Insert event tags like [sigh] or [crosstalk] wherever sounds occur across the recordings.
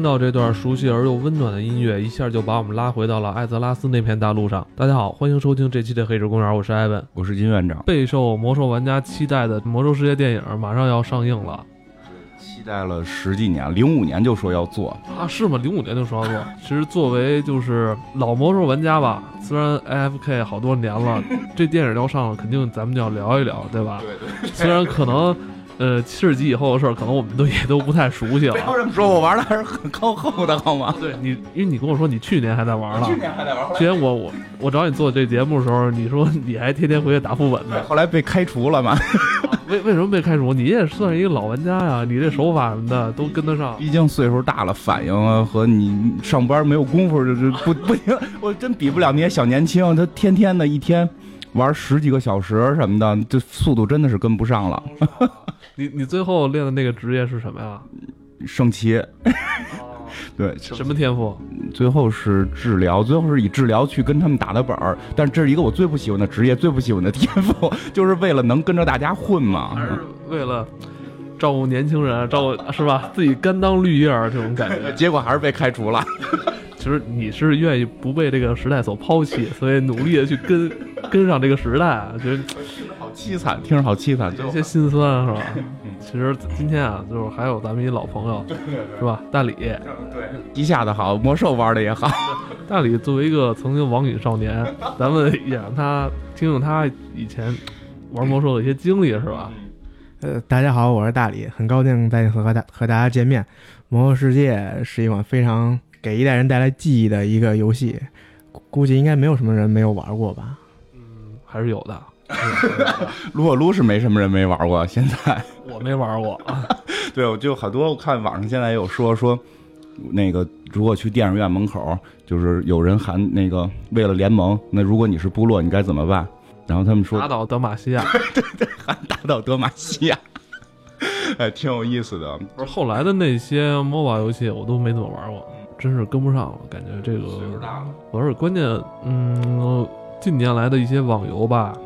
听到这段熟悉而又温暖的音乐，一下就把我们拉回到了艾泽拉斯那片大陆上。大家好，欢迎收听这期的《黑石公园》，我是艾文。我是金院长，备受魔兽玩家期待的《魔兽世界》电影马上要上映了期待了十几年，零五年就说要做，啊？是吗？零五年就说要做。其实作为就是老魔兽玩家吧，虽然 AFK 好多年了，这电影要上了，肯定咱们就要聊一聊，对吧？对对。虽然可能，呃，七十级以后的事儿，可能我们都也都不太熟悉了不。要这么说，我玩的还是很靠后的，好吗？对你，因为你跟我说你去年还在玩呢。去年还在玩，后之前我我我找你做这节目的时候，你说你还天天回去打副本呢，后来被开除了嘛，[laughs] 为为什么被开除？你也算是一个老玩家呀，你这手法什么的都跟得上。毕竟岁数大了，反应啊和你上班没有功夫，就是不不行，我真比不了那些小年轻，他天天的一天玩十几个小时什么的，这速度真的是跟不上了。[laughs] 你你最后练的那个职业是什么呀？圣骑，[laughs] 对，什么天赋？最后是治疗，最后是以治疗去跟他们打的本儿，但是这是一个我最不喜欢的职业，最不喜欢的天赋，[laughs] 就是为了能跟着大家混嘛。还是为了照顾年轻人，照顾是吧？自己甘当绿叶儿这种感觉。[laughs] 结果还是被开除了。[laughs] 其实你是愿意不被这个时代所抛弃，所以努力的去跟 [laughs] 跟上这个时代，觉得好凄惨，听着好凄惨。有些心酸是吧？其实今天啊，就是还有咱们一老朋友是吧？大李，对，一下的好，魔兽玩的也好。大李作为一个曾经网瘾少年，咱们也让他听听他以前玩魔兽的一些经历是吧？呃，大家好，我是大理，很高兴再次和大和大家见面。《魔兽世界》是一款非常给一代人带来记忆的一个游戏，估估计应该没有什么人没有玩过吧？嗯还是有的，[laughs] 撸啊撸是没什么人没玩过，现在 [laughs] 我没玩过。[laughs] 对，我就很多我看网上现在也有说说，那个如果去电影院门口，就是有人喊那个为了联盟，那如果你是部落，你该怎么办？然后他们说打倒德玛西亚，[laughs] 对对喊打倒德玛西亚，[laughs] 哎，挺有意思的。不是后来的那些 MOBA 游戏我都没怎么玩过，真是跟不上了，感觉这个。大了，而且关键，嗯，近年来的一些网游吧，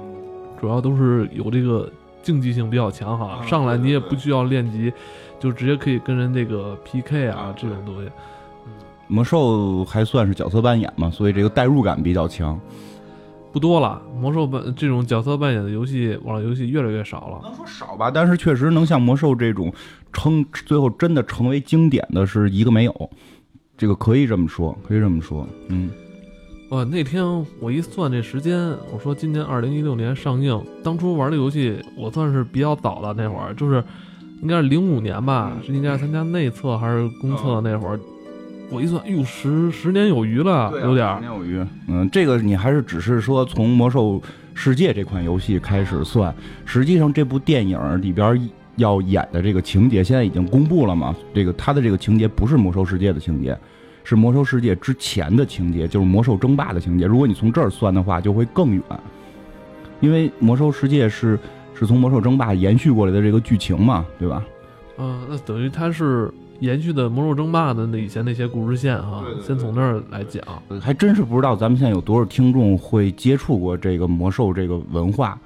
主要都是有这个竞技性比较强哈，嗯上来你也不需要练级，就直接可以跟人这个 PK 啊这种东西。魔兽还算是角色扮演嘛，所以这个代入感比较强。不多了，魔兽扮这种角色扮演的游戏，网络游戏越来越少了。能说少吧，但是确实能像魔兽这种称最后真的成为经典的是一个没有，这个可以这么说，可以这么说，嗯。哇，那天我一算这时间，我说今年二零一六年上映，当初玩这游戏我算是比较早的那会儿，就是应该是零五年吧，是应该是参加内测还是公测那会儿。我一算，哎呦，十十年有余了，有点儿。年有余。嗯，这个你还是只是说从魔兽世界这款游戏开始算，实际上这部电影里边要演的这个情节现在已经公布了嘛？这个它的这个情节不是魔兽世界的情节，是魔兽世界之前的情节，就是魔兽争霸的情节。如果你从这儿算的话，就会更远，因为魔兽世界是是从魔兽争霸延续过来的这个剧情嘛，对吧？嗯、那等于它是延续的魔兽争霸的那以前那些故事线哈，先从那儿来讲。呃还真是不知道咱们现在有多少听众会接触过这个魔兽这个文化，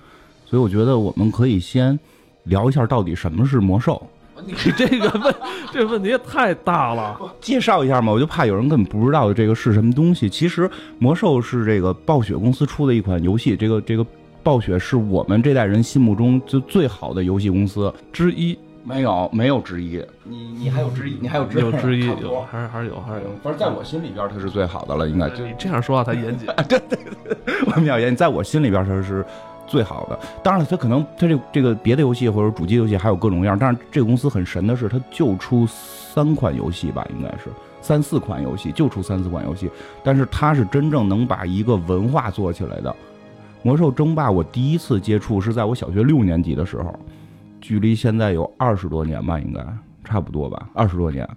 所以我觉得我们可以先聊一下到底什么是魔兽，你这个问 [laughs] 这问题也太大了。介绍一下嘛，我就怕有人根本不知道这个是什么东西。其实魔兽是这个暴雪公司出的一款游戏，这个这个暴雪是我们这代人心目中就最好的游戏公司，之一没有没有之一。你你还有之一？你还有之一？有之一还是还是有还是有。反正在我心里边它是最好的了，应该就你这样说话才严谨。[laughs] 对对对 [laughs] 我们要严谨，在我心里边它是最好的。当然了，它可能它这这个别的游戏或者主机游戏还有各种各样，但是这个公司很神的是，它就出三款游戏吧，应该是三四款游戏，就出三四款游戏。但是它是真正能把一个文化做起来的。魔兽争霸，我第一次接触是在我小学六年级的时候，距离现在有二十多年吧，应该差不多吧，二十多年。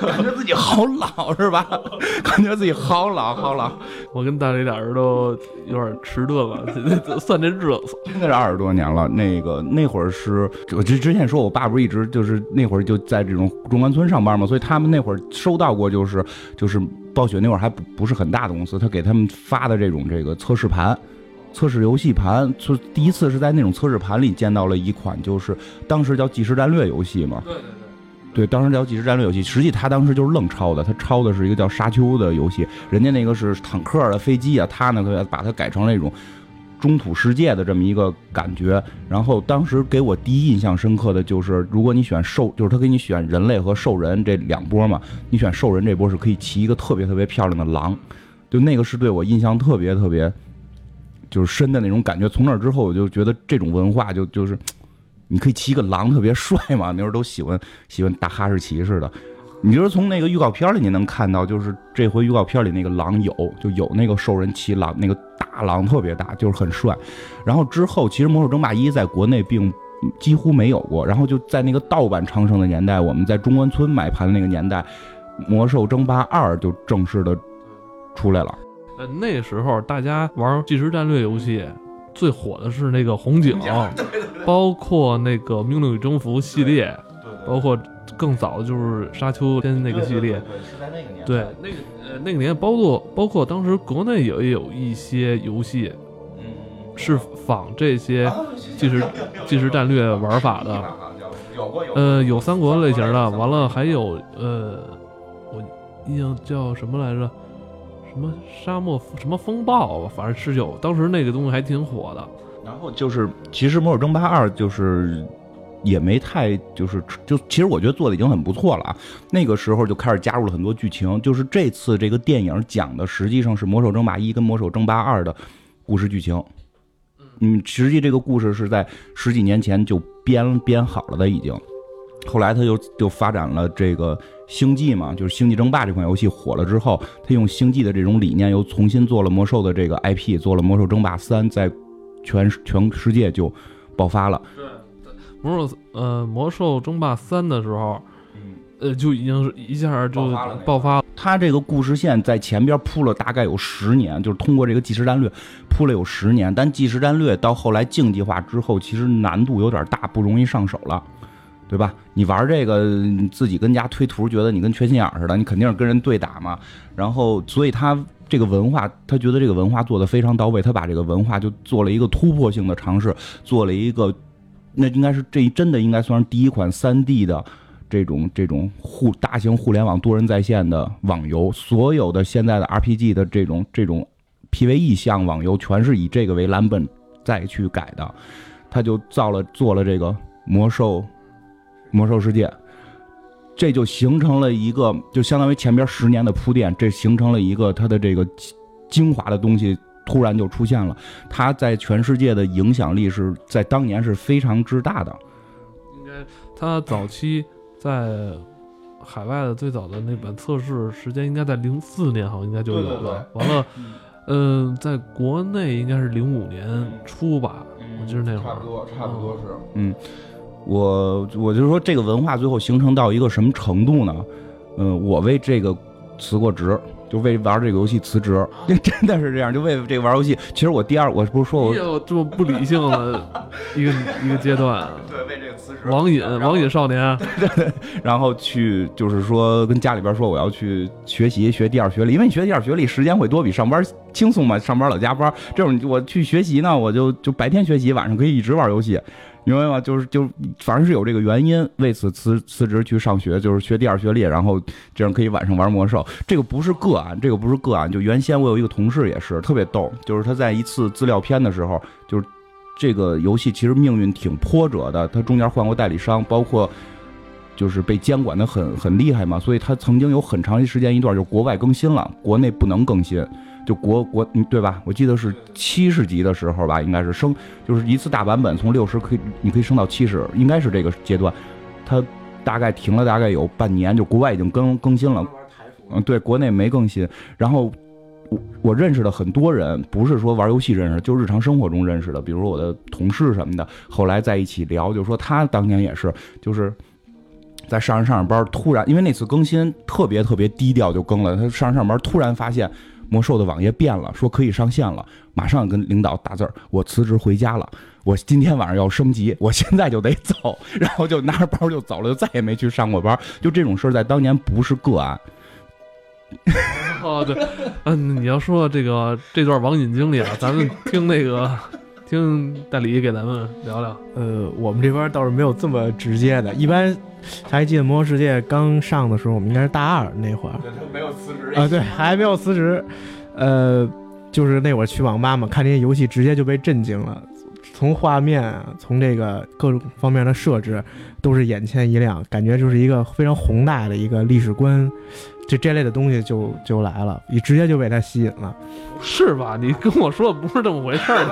感觉自己好老是吧？[laughs] 感觉自己好老好老，我跟大雷俩人都有点迟钝了，[laughs] 算这日子。真的是二十多年了。那个那会儿是我之之前说，我爸不是一直就是那会儿就在这种中关村上班嘛，所以他们那会儿收到过就是就是暴雪那会儿还不不是很大的公司，他给他们发的这种这个测试盘。测试游戏盘，就第一次是在那种测试盘里见到了一款，就是当时叫即时战略游戏嘛。对对对。对，当时叫即时战略游戏，实际他当时就是愣抄的，他抄的是一个叫《沙丘》的游戏，人家那个是坦克啊、飞机啊，他呢把它改成那种中土世界的这么一个感觉。然后当时给我第一印象深刻的就是，如果你选兽，就是他给你选人类和兽人这两波嘛，你选兽人这波是可以骑一个特别特别漂亮的狼，就那个是对我印象特别特别就是深的那种感觉。从那之后，我就觉得这种文化就就是。你可以骑个狼，特别帅嘛？那时候都喜欢喜欢大哈士奇似的。你就是从那个预告片里你能看到，就是这回预告片里那个狼有就有那个兽人骑狼，那个大狼特别大，就是很帅。然后之后其实《魔兽争霸一》在国内并几乎没有过，然后就在那个盗版昌盛的年代，我们在中关村买盘的那个年代，《魔兽争霸二》就正式的出来了。呃，那时候大家玩即时战略游戏。最火的是那个红警，包括那个《命令与征服》系列，包括更早的就是《沙丘》跟那个系列。对，那个呃那个年，包括包括当时国内也有一些游戏，是仿这些即时即时战略玩法的。呃，有三国类型的，完了还有呃，我印象叫什么来着？什么沙漠什么风暴，反正是有，当时那个东西还挺火的。然后就是，其实《魔兽争霸二》就是也没太就是就，其实我觉得做的已经很不错了啊。那个时候就开始加入了很多剧情，就是这次这个电影讲的实际上是《魔兽争霸一》跟《魔兽争霸二》的故事剧情。嗯，实际这个故事是在十几年前就编编好了的，已经。后来他又就发展了这个星际嘛，就是《星际争霸》这款游戏火了之后，他用星际的这种理念又重新做了魔兽的这个 IP，做了《魔兽争霸三》，在全全世界就爆发了。对，魔兽呃，《魔兽争霸三》的时候，呃，就已经是一下就爆发了。他这个故事线在前边铺了大概有十年，就是通过这个即时战略铺了有十年，但即时战略到后来竞技化之后，其实难度有点大，不容易上手了。对吧？你玩这个，自己跟家推图，觉得你跟缺心眼似的，你肯定是跟人对打嘛。然后，所以他这个文化，他觉得这个文化做的非常到位，他把这个文化就做了一个突破性的尝试，做了一个，那应该是这真的应该算是第一款三 D 的这种这种互大型互联网多人在线的网游。所有的现在的 RPG 的这种这种 PVE 向网游，全是以这个为蓝本再去改的。他就造了做了这个魔兽。魔兽世界，这就形成了一个，就相当于前边十年的铺垫，这形成了一个它的这个精华的东西，突然就出现了。它在全世界的影响力是在当年是非常之大的。应该，它早期在海外的最早的那版测试时间应该在零四年，好像应该就有了。完了，嗯，在国内应该是零五年初吧，我记得那会儿。差不多，差不多是，嗯。我我就说这个文化最后形成到一个什么程度呢？嗯，我为这个辞过职，就为玩这个游戏辞职，[laughs] 真的是这样，就为这个玩游戏。其实我第二，我不是说我这么不理性的 [laughs] 一个一个阶段，对，为这个辞职。网瘾，网瘾少年，[laughs] 对，然后去就是说跟家里边说我要去学习学第二学历，因为你学第二学历时间会多，比上班轻松嘛，上班老加班，这种我去学习呢，我就就白天学习，晚上可以一直玩游戏。明白吗？就是就反正是有这个原因，为此辞辞职去上学，就是学第二学历，然后这样可以晚上玩魔兽。这个不是个案，这个不是个案。就原先我有一个同事也是特别逗，就是他在一次资料片的时候，就是这个游戏其实命运挺波折的，他中间换过代理商，包括就是被监管的很很厉害嘛，所以他曾经有很长一时间一段就国外更新了，国内不能更新。就国国对吧？我记得是七十级的时候吧，应该是升，就是一次大版本从六十可以，你可以升到七十，应该是这个阶段。它大概停了大概有半年，就国外已经更更新了。嗯，对，国内没更新。然后我我认识的很多人，不是说玩游戏认识，就日常生活中认识的，比如我的同事什么的，后来在一起聊，就说他当年也是，就是在上着上着班，突然因为那次更新特别特别低调就更了，他上着上班突然发现。魔兽的网页变了，说可以上线了，马上跟领导打字儿，我辞职回家了，我今天晚上要升级，我现在就得走，然后就拿着包就走了，就再也没去上过班。就这种事儿，在当年不是个案。哦，对，嗯，你要说这个这段网瘾经历啊，咱们听那个听大李给咱们聊聊。呃，我们这边倒是没有这么直接的，一般还记得《魔兽世界》刚上的时候，我们应该是大二那会儿对，他没有辞职啊，对，还没有辞职，呃，就是那会儿去网吧嘛，看这些游戏直接就被震惊了，从画面啊，从这个各种方面的设置，都是眼前一亮，感觉就是一个非常宏大的一个历史观，这这类的东西就就来了，你直接就被它吸引了。是吧？你跟我说的不是这么回事儿，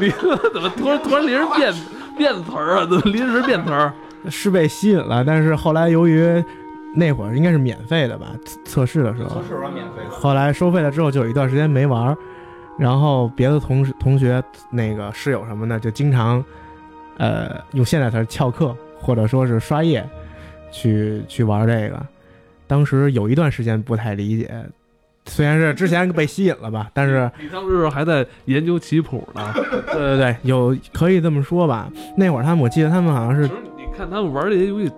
你你怎么突然突然临时变变词儿啊？怎么临时变词儿？是被吸引了，但是后来由于那会儿应该是免费的吧，测测试的时候，测试完免费的。后来收费了之后就有一段时间没玩儿，然后别的同事同学那个室友什么的就经常，呃，用现在词儿翘课或者说是刷夜，去去玩这个。当时有一段时间不太理解，虽然是之前被吸引了吧，但是你当时还在研究棋谱呢。对对对，有可以这么说吧。那会儿他们我记得他们好像是你看他们玩这些游戏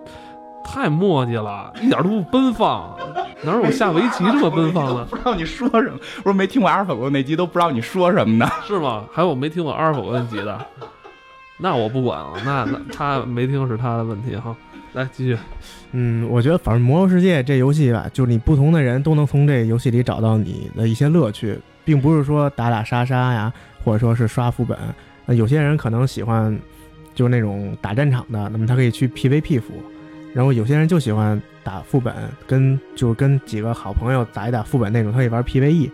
太磨叽了，一点都不奔放，哪有下围棋这么奔放的？[laughs] 不知道你说什么，我说没听过阿尔法狗那集，都不知道你说什么呢。是吗？还有我没听过阿尔法狗那集的，那我不管了，那那他没听是他的问题哈。来继续，嗯，我觉得反正《魔兽世界》这游戏吧，就是你不同的人都能从这游戏里找到你的一些乐趣，并不是说打打杀杀呀，或者说是刷副本。呃，有些人可能喜欢就是那种打战场的，那么他可以去 PVP 服；然后有些人就喜欢打副本，跟就是跟几个好朋友打一打副本那种，他可以玩 PVE。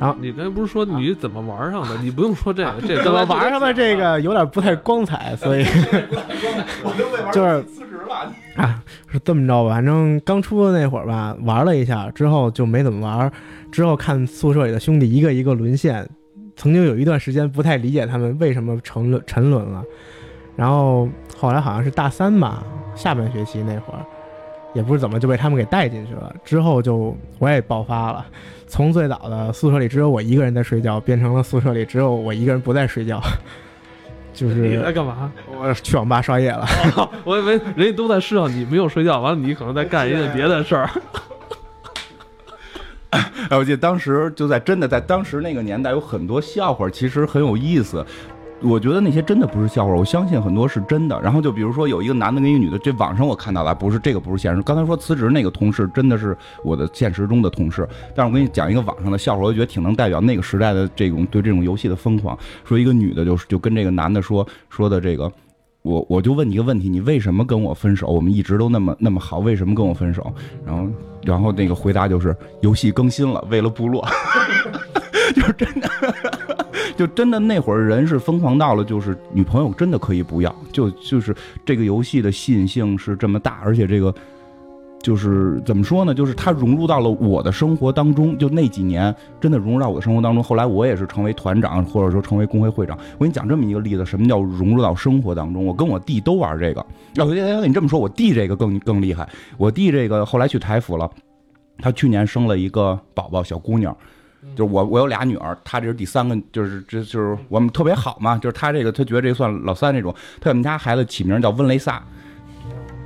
然后你刚才不是说你怎么玩上的？你不用说这个，这怎么 [laughs] 玩上的这个有点不太光彩，所以就是辞职了。[laughs] 啊，是这么着吧？反正刚出的那会儿吧，玩了一下之后就没怎么玩。之后看宿舍里的兄弟一个一个沦陷，曾经有一段时间不太理解他们为什么沉沦沉沦了。然后后来好像是大三吧，下半学期那会儿，也不知怎么就被他们给带进去了。之后就我也爆发了，[laughs] 从最早的宿舍里只有我一个人在睡觉，变成了宿舍里只有我一个人不在睡觉，[laughs] 就是你在干嘛？我去网吧刷夜了。[laughs] 我以为人家都在睡觉，你没有睡觉，完了你可能在干一件别的事儿。哎，我记得当时就在真的在当时那个年代，有很多笑话，其实很有意思。我觉得那些真的不是笑话，我相信很多是真的。然后就比如说有一个男的跟一个女的，这网上我看到了，不是这个不是现实。刚才说辞职那个同事真的是我的现实中的同事，但是我跟你讲一个网上的笑话，我觉得挺能代表那个时代的这种对这种游戏的疯狂。说一个女的就是就跟这个男的说说的这个。我我就问你一个问题，你为什么跟我分手？我们一直都那么那么好，为什么跟我分手？然后然后那个回答就是游戏更新了，为了部落，[laughs] 就是真的，[laughs] 就真的那会儿人是疯狂到了，就是女朋友真的可以不要，就就是这个游戏的吸引性是这么大，而且这个就是怎么说呢？就是它融入到了我的生活当中，就那几年真的融入到我的生活当中。后来我也是成为团长，或者说成为工会会长。我给你讲这么一个例子，什么叫融入到生活当中？我跟我弟都玩这个。要你这么说，我弟这个更更厉害。我弟这个后来去台服了，他去年生了一个宝宝，小姑娘。就是我，我有俩女儿，她这是第三个，就是这就是我们特别好嘛。就是她这个，她觉得这算老三那种。她我们家孩子起名叫温雷萨，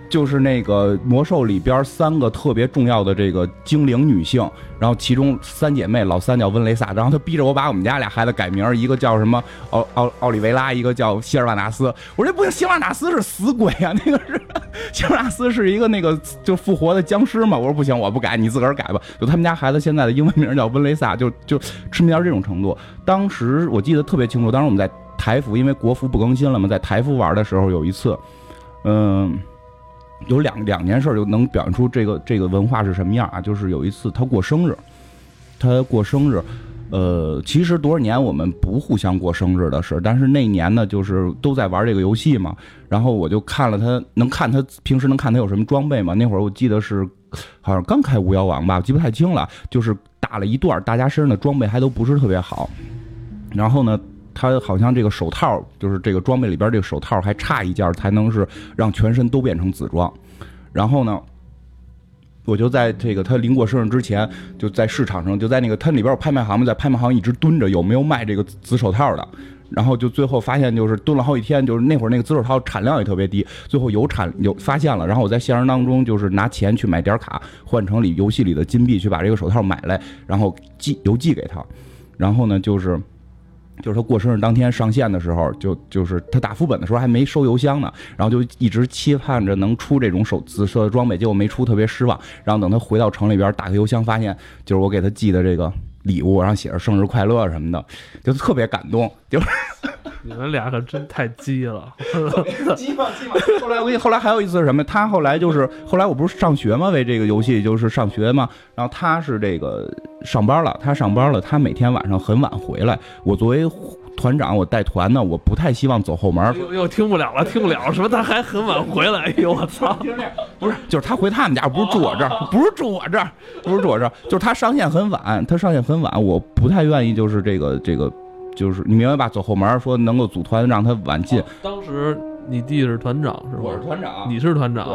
就是那个魔兽里边三个特别重要的这个精灵女性，然后其中三姐妹，老三叫温雷萨，然后他逼着我把我们家俩孩子改名，一个叫什么奥奥奥里维拉，一个叫希尔瓦纳斯。我说不行，希尔瓦纳斯是死鬼啊，那个是 [laughs] 希尔瓦纳斯是一个那个就复活的僵尸嘛。我说不行，我不改，你自个儿改吧。就他们家孩子现在的英文名叫温雷萨，就就痴迷到这种程度。当时我记得特别清楚，当时我们在台服，因为国服不更新了嘛，在台服玩的时候有一次，嗯。有两两件事就能表现出这个这个文化是什么样啊？就是有一次他过生日，他过生日，呃，其实多少年我们不互相过生日的事，但是那年呢，就是都在玩这个游戏嘛。然后我就看了他，能看他平时能看他有什么装备吗？那会儿我记得是好像刚开巫妖王吧，记不太清了。就是打了一段，大家身上的装备还都不是特别好。然后呢？他好像这个手套，就是这个装备里边这个手套还差一件，才能是让全身都变成紫装。然后呢，我就在这个他临过生日之前，就在市场上，就在那个他里边有拍卖行嘛，在拍卖行一直蹲着，有没有卖这个紫手套的？然后就最后发现就是蹲了好几天，就是那会儿那个紫手套产量也特别低，最后有产有发现了，然后我在现实当中就是拿钱去买点卡换成里游戏里的金币去把这个手套买来，然后寄邮寄给他，然后呢就是。就是他过生日当天上线的时候，就就是他打副本的时候还没收邮箱呢，然后就一直期盼着能出这种手紫色的装备，结果没出，特别失望。然后等他回到城里边，打开邮箱发现就是我给他寄的这个礼物，然后写着生日快乐什么的，就特别感动。就 [laughs] 你们俩可真太鸡了。[laughs] 鸡嘛鸡嘛。后来我跟你，后来还有一次是什么？他后来就是后来我不是上学嘛，为这个游戏就是上学嘛。然后他是这个上班了，他上班了，他每天晚上很晚回来。我作为团长，我带团呢，我不太希望走后门。又又听不了了，听不了，什么他还很晚回来？哎呦我操！不是，就是他回他们家，不是住我这儿，不是住我这儿，不是住我这儿，就是他上线很晚，他上线很晚，我不太愿意，就是这个这个。就是你明白吧？走后门说能够组团让他晚进。当时你弟是团长是吧？我是团长，你是团长。对。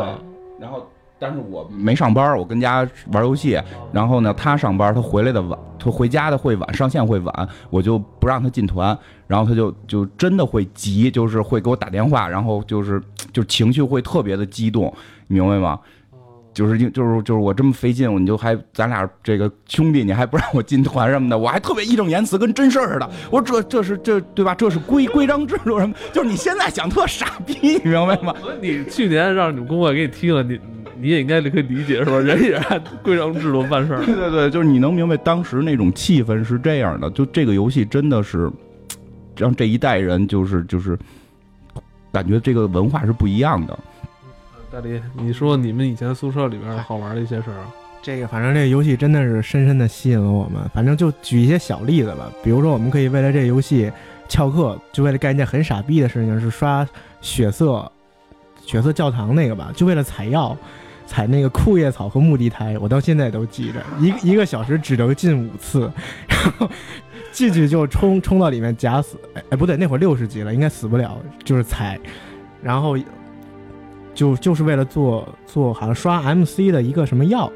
然后，但是我没上班，我跟家玩游戏。然后呢，他上班，他回来的晚，他回家的会晚，上线会晚，我就不让他进团。然后他就就真的会急，就是会给我打电话，然后就是就情绪会特别的激动，明白吗？就是就是就是我这么费劲，你就还咱俩这个兄弟，你还不让我进团什么的，我还特别义正言辞，跟真事儿似的。我说这这是这对吧？这是规规章制度什么？就是你现在想特傻逼，你明白吗？所以你去年让你们工会给你踢了，你你也应该可以理解是吧？人也按规章制度办事儿。对对对，就是你能明白当时那种气氛是这样的。就这个游戏真的是让这一代人就是就是感觉这个文化是不一样的。大李，你说你们以前宿舍里边好玩的一些事儿？这个反正这个游戏真的是深深的吸引了我们。反正就举一些小例子吧，比如说我们可以为了这个游戏翘课，就为了干一件很傻逼的事情，是刷血色血色教堂那个吧，就为了采药，采那个枯叶草和木地苔，我到现在都记着，一一个小时只能进五次，[laughs] 然后进去就冲冲到里面假死，哎不对，那会儿六十级了，应该死不了，就是采，然后。就就是为了做做好像刷 MC 的一个什么药，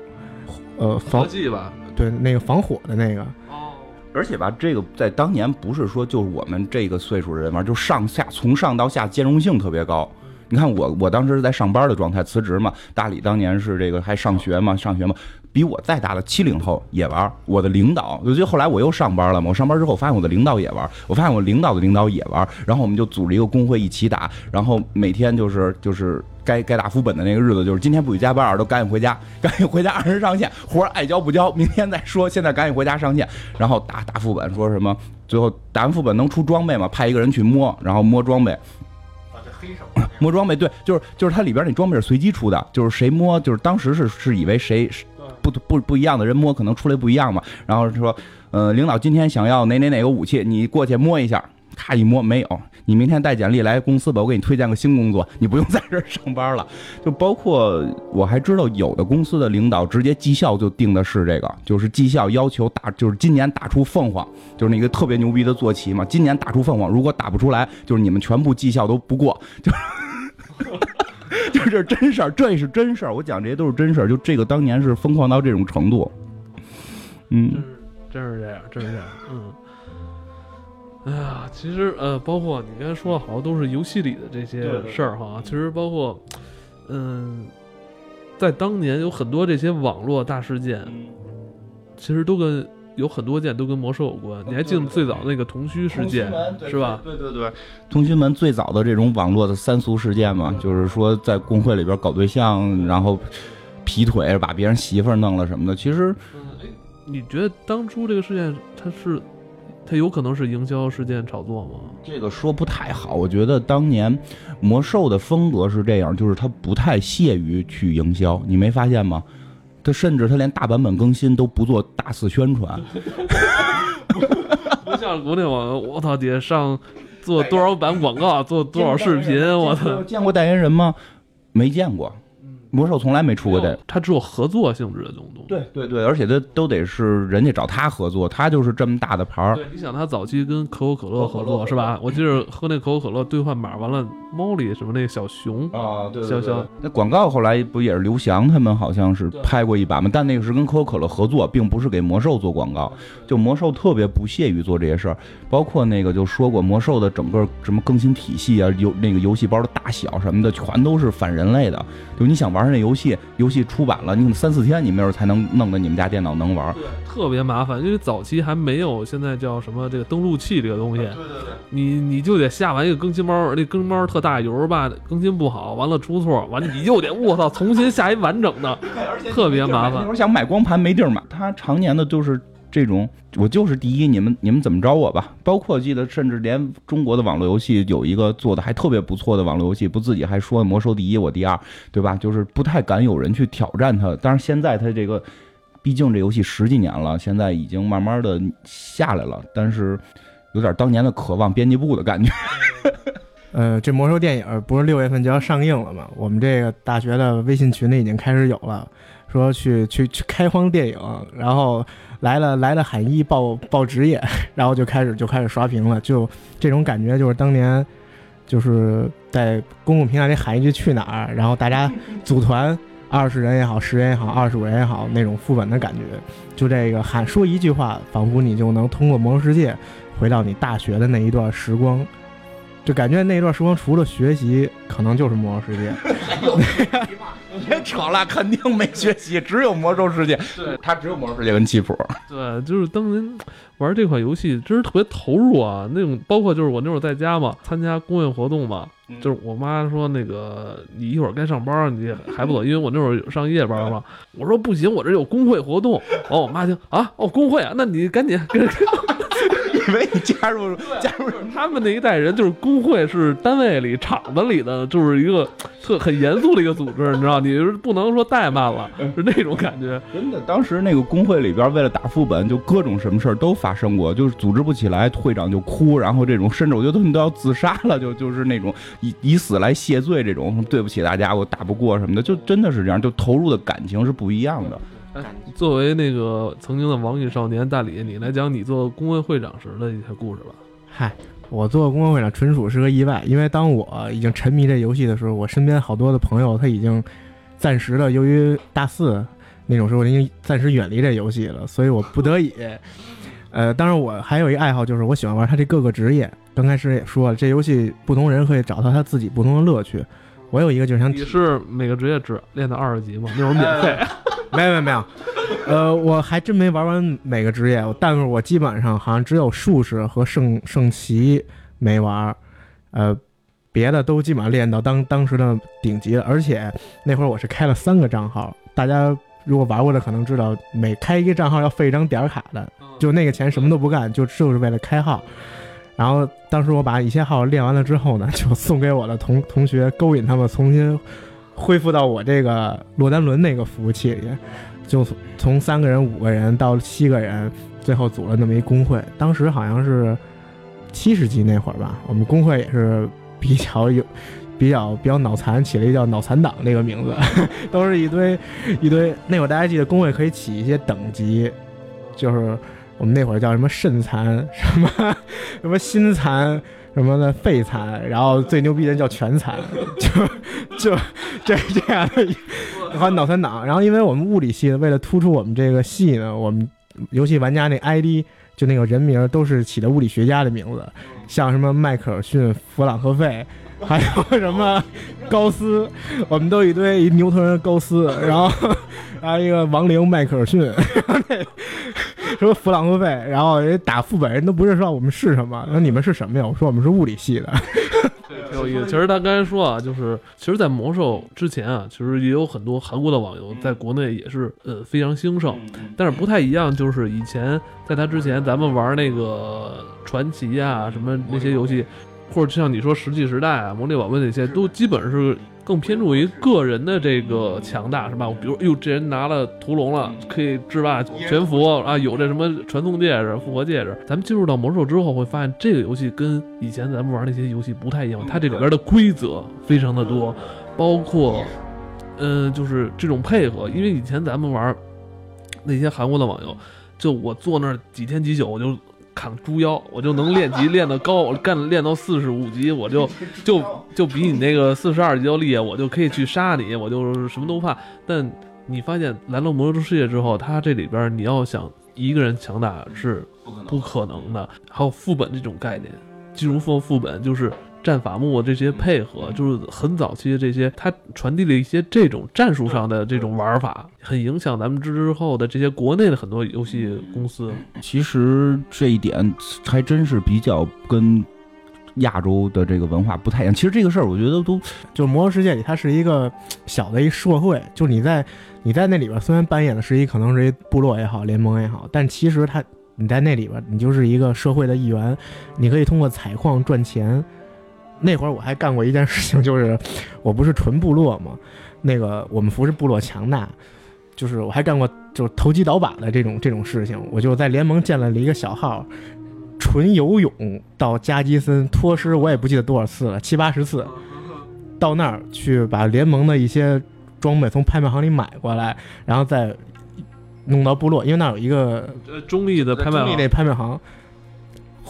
呃，防剂吧，对，那个防火的那个。哦。而且吧，这个在当年不是说就是我们这个岁数人玩，就上下从上到下兼容性特别高。你看我我当时是在上班的状态，辞职嘛。大理当年是这个还上学嘛，上学嘛。比我再大的七零后也玩，我的领导，尤其后来我又上班了嘛，我上班之后发现我的领导也玩，我发现我领导的领导也玩，然后我们就组织一个工会一起打，然后每天就是就是该该打副本的那个日子，就是今天不许加班，都 [laughs] 赶紧回家，赶紧回家按时上线，活爱交不交，明天再说，现在赶紧回家上线，然后 [laughs] [laughs] 打打副本，说什么最后打完副本能出装备吗？派一个人去摸，然后摸装备。啊，这黑手摸装备，对，就是就是它里边那装备是随机出的，就是谁摸，就是当时是是以为谁。不不不一样的人摸可能出来不一样嘛，然后说，呃，领导今天想要哪哪哪个武器，你过去摸一下，咔一摸没有，你明天带简历来公司吧，我给你推荐个新工作，你不用 [laughs] 在这儿上班了。就包括我还知道有的公司的领导直接绩效就定的是这个，就是绩效要求打，就是今年打出凤凰，就是那个特别牛逼的坐骑嘛，今年打出凤凰，如果打不出来，就是你们全部绩效都不过，就。[laughs] 就是真事儿，这也是真事儿。我讲这些都是真事儿。就这个当年是疯狂到这种程度，嗯，真是这样，真是这样，嗯。哎呀，其实呃，包括你刚才说的好像都是游戏里的这些事儿哈。其实包括，嗯，在当年有很多这些网络大事件，其实都跟。有很多件都跟魔兽有关，你还记得最早那个同虚事件是吧？对对对，通讯门最早的这种网络的三俗事件嘛，就是说在公会里边搞对象，然后劈腿，把别人媳妇弄了什么的。其实，哎，你觉得当初这个事件，它是它有可能是营销事件炒作吗？这个说不太好。我觉得当年魔兽的风格是这样，就是它不太屑于去营销，你没发现吗？它甚至它连大版本更新都不做大肆宣传，[laughs] 不像国内网，我操，得上做多少版广告，做多少视频，我操！见过代言人吗？没见过，魔兽从来没出过这，它只有合作性质的东东。对对对，而且它都得是人家找他合作，他就是这么大的牌儿。对，你想他早期跟可口可乐合作是吧？我记得喝那可口可乐兑换码完了。猫里什么那个小熊，啊，对小小那广告后来不也是刘翔他们好像是拍过一把吗？但那个是跟可口可乐合作，并不是给魔兽做广告。就魔兽特别不屑于做这些事儿，包括那个就说过魔兽的整个什么更新体系啊，游那个游戏包的大小什么的，全都是反人类的。就你想玩那游戏，游戏出版了，你可能三四天你没准才能弄得你们家电脑能玩。特别麻烦，因为早期还没有现在叫什么这个登录器这个东西，对对对，你你就得下完一个更新包，那更新包特大，有时候吧更新不好，完了出错，完了你又得我操重新下一完整的，特别麻烦那会。儿想买光盘没地儿买，他常年的就是这种，我就是第一，你们你们怎么着我吧？包括记得，甚至连中国的网络游戏有一个做的还特别不错的网络游戏，不自己还说魔兽第一，我第二，对吧？就是不太敢有人去挑战他。但是现在他这个，毕竟这游戏十几年了，现在已经慢慢的下来了，但是有点当年的渴望编辑部的感觉。呃，这魔兽电影不是六月份就要上映了吗？我们这个大学的微信群里已经开始有了，说去去去开荒电影，然后来了来了喊一报报职业，然后就开始就开始刷屏了，就这种感觉就是当年就是在公共平台里喊一句去哪儿，然后大家组团二十人也好，十人也好，二十五人也好，那种副本的感觉，就这个喊说一句话，仿佛你就能通过魔兽世界回到你大学的那一段时光。就感觉那段时光除了学习，可能就是魔兽世界。[laughs] 别扯了，肯定没学习，只有魔兽世界。对，他只有魔兽世界跟棋谱。对，就是当年玩这款游戏，真是特别投入啊！那种包括就是我那会儿在家嘛，参加公益活动嘛，嗯就是我妈说那个你一会儿该上班，你还不走，因为我那会儿上夜班嘛。[laughs] 我说不行，我这有工会活动。哦，我妈听啊，哦工会啊，那你赶紧跟以为你加入 [laughs] 加入他们那一代人，就是工会是单位里、厂子里的，就是一个特很严肃的一个组织，你知道，你是不能说怠慢了，[laughs] 是那种感觉。真的，当时那个工会里边，为了打副本，就各种什么事儿都发生过，就是组织不起来，会长就哭，然后这种甚至我觉得他们都要自杀了，就就是那种以以死来谢罪，这种对不起大家，我打不过什么的，就真的是这样，就投入的感情是不一样的。作为那个曾经的网瘾少年大理，你来讲你做工会会长时的一些故事吧。嗨，我做工会会长纯属是个意外，因为当我已经沉迷这游戏的时候，我身边好多的朋友他已经暂时的由于大四那种时候已经暂时远离这游戏了，所以我不得已。[laughs] 呃，当然我还有一个爱好，就是我喜欢玩它这各个职业。刚开始也说了，这游戏不同人可以找到他自己不同的乐趣。我有一个就是想你是每个职业只练到二十级吗？那会儿免费。[laughs] 没有没有没有，呃，我还真没玩完每个职业，但是我基本上好像只有术士和圣圣骑没玩，呃，别的都基本上练到当当时的顶级了。而且那会儿我是开了三个账号，大家如果玩过的可能知道，每开一个账号要费一张点卡的，就那个钱什么都不干，就就是为了开号。然后当时我把一些号练完了之后呢，[laughs] 就送给我的同同学，勾引他们重新恢复到我这个洛丹伦那个服务器里，就从三个人、五个人到七个人，最后组了那么一工会。当时好像是七十级那会儿吧，我们工会也是比较有。[laughs] 比较比较脑残，起了一个叫“脑残党”这个名字，[laughs] 都是一堆一堆。那会儿大家记得工会可以起一些等级，就是我们那会儿叫什么肾残，什么什么心残，什么的肺残，然后最牛逼的叫全残，就就这这样的一，还有脑残党。然后因为我们物理系的，为了突出我们这个系呢，我们游戏玩家那 ID 就那个人名都是起的物理学家的名字，像什么迈克尔逊、弗朗克费。还有什么高斯，我们都一堆一牛头人高斯，然后还有一个亡灵迈克尔逊，然后那什么弗朗克费，然后人打副本人都不认识到我们是什么，那你们是什么呀？我说我们是物理系的。[laughs] 挺有意思。其实他刚才说啊，就是其实，在魔兽之前啊，其实也有很多韩国的网游在国内也是呃非常兴盛，但是不太一样，就是以前在他之前，咱们玩那个传奇啊什么那些游戏。或者就像你说石器时代啊、魔力宝贝那些，都基本是更偏重于个人的这个强大，是吧？比如，哟，这人拿了屠龙了，可以制霸全服啊，有这什么传送戒指、复活戒指。咱们进入到魔兽之后，会发现这个游戏跟以前咱们玩那些游戏不太一样，它这里边的规则非常的多，包括，嗯、就是这种配合，因为以前咱们玩那些韩国的网游，就我坐那儿几天几宿，我就。砍猪腰，我就能练级练得高，我干练到四十五级，我就 [laughs] 就就比你那个四十二级要厉害，我就可以去杀你，我就什么都不怕。但你发现来了魔兽世界之后，它这里边你要想一个人强大是不可能的。还有副本这种概念，进入副副本就是战法木这些配合，就是很早期的这些，它传递了一些这种战术上的这种玩法，很影响咱们之后的这些国内的很多游戏公司。其实这一点还真是比较跟亚洲的这个文化不太一样。其实这个事儿，我觉得都就是魔兽世界里，它是一个小的一社会，就是你在你在那里边，虽然扮演的是一可能是一部落也好，联盟也好，但其实它你在那里边，你就是一个社会的一员，你可以通过采矿赚钱。那会儿我还干过一件事情，就是我不是纯部落嘛，那个我们服是部落强大，就是我还干过就是投机倒把的这种这种事情，我就在联盟建了一个小号，纯游泳到加基森脱尸，我也不记得多少次了，七八十次，到那儿去把联盟的一些装备从拍卖行里买过来，然后再弄到部落，因为那儿有一个呃，中立的拍卖行中立那拍卖行，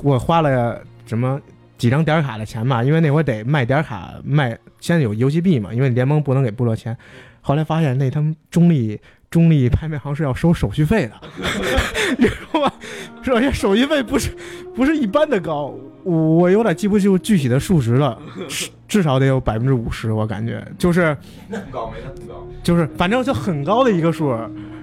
我花了什么几张点卡的钱吧，因为那会儿得卖点卡卖，现在有游戏币嘛，因为联盟不能给部落钱。后来发现那他们中立中立拍卖行是要收手续费的，[laughs] 你知道吗？而且手续费不是不是一般的高，我有点记不住具体的数值了，至至少得有百分之五十，我感觉就是那么高没那么高。就是反正就很高的一个数，嗯，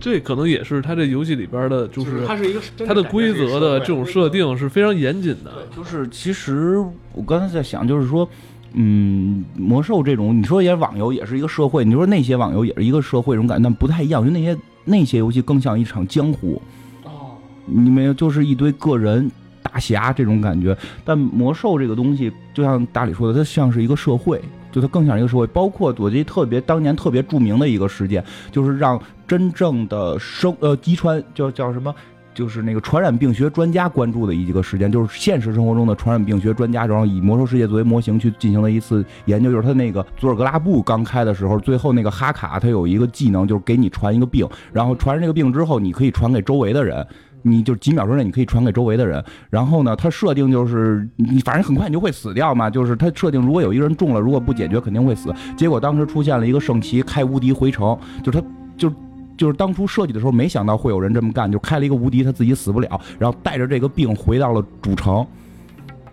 这可能也是它这游戏里边的，就是它是一个它的规则的这种设定是非常严谨的。就是其实我刚才在想，就是说，嗯，魔兽这种，你说也网游也是一个社会，你说那些网游也是一个社会这种感觉，但不太一样，因为那些那些游戏更像一场江湖，哦，你没有就是一堆个人大侠这种感觉。但魔兽这个东西，就像大理说的，它像是一个社会，就它更像一个社会。包括我记得特别当年特别著名的一个事件，就是让真正的生呃遗传叫叫什么？就是那个传染病学专家关注的一个事件，就是现实生活中的传染病学专家，然后以魔兽世界作为模型去进行了一次研究。就是他那个佐尔格拉布刚开的时候，最后那个哈卡他有一个技能，就是给你传一个病，然后传这个病之后，你可以传给周围的人，你就几秒钟内你可以传给周围的人。然后呢，他设定就是你反正很快你就会死掉嘛，就是他设定如果有一个人中了，如果不解决肯定会死。结果当时出现了一个圣骑开无敌回城，就他就。就是当初设计的时候，没想到会有人这么干，就开了一个无敌，他自己死不了，然后带着这个病回到了主城，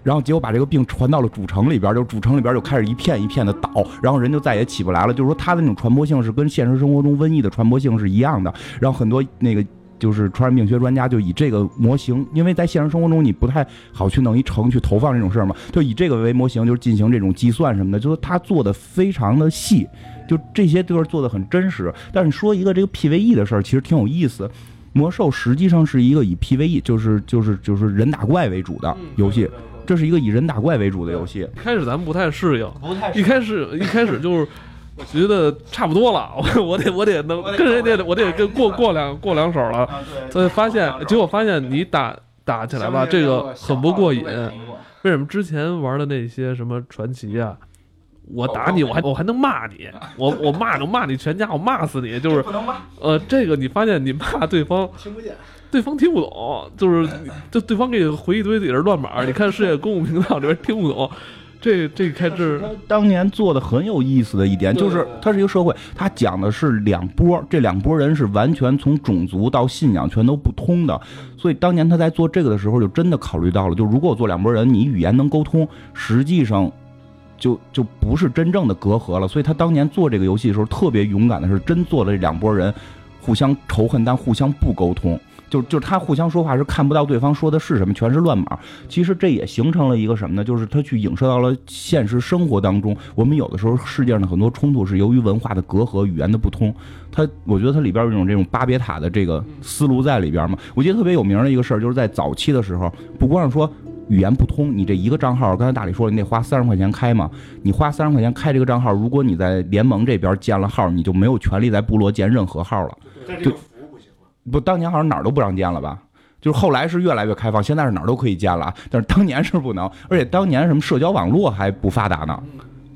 然后结果把这个病传到了主城里边，就主城里边就开始一片一片的倒，然后人就再也起不来了。就是说，它的那种传播性是跟现实生活中瘟疫的传播性是一样的。然后很多那个就是传染病学专家就以这个模型，因为在现实生活中你不太好去弄一城去投放这种事儿嘛，就以这个为模型，就是进行这种计算什么的，就是他做的非常的细。就这些都是做的很真实，但是说一个这个 PVE 的事儿，其实挺有意思。魔兽实际上是一个以 PVE，就是就是就是人打怪为主的游戏，这是一个以人打怪为主的游戏。一开始咱们不太适应，不太一开始一开始就是觉得差不多了，我 [laughs] 我得我得能跟人家我得跟过过两过两手了，所以发现结果发现你打打起来吧，这个很不过瘾。为什么之前玩的那些什么传奇啊？我打你，我还我还能骂你，[laughs] 我我骂能骂你全家，我骂死你，就是，呃，这个你发现你骂对方 [laughs] 听不见。对方听不懂，就是 [laughs] 就对方给你回一堆自己的乱码，你看世界公共频道里边听不懂，这这开支他当年做的很有意思的一点，就是它是一个社会，它讲的是两波，这两波人是完全从种族到信仰全都不通的，所以当年他在做这个的时候，就真的考虑到了，就如果我做两拨人，你语言能沟通，实际上就就不是真正的隔阂了。所以他当年做这个游戏的时候，特别勇敢的是真做了这两拨人互相仇恨，但互相不沟通。就就是他互相说话是看不到对方说的是什么，全是乱码。其实这也形成了一个什么呢？就是他去影射到了现实生活当中。我们有的时候世界上的很多冲突是由于文化的隔阂、语言的不通。他我觉得它里边有一种这种巴别塔的这个思路在里边嘛。我记得特别有名的一个事儿，就是在早期的时候，不光是说语言不通，你这一个账号，刚才大李说了，你得花三十块钱开嘛。你花三十块钱开这个账号，如果你在联盟这边建了号，你就没有权利在部落建任何号了。这个不，当年好像哪儿都不让建了吧？就是后来是越来越开放，现在是哪儿都可以建了，但是当年是不能，[laughs] 而且当年什么社交网络还不发达呢，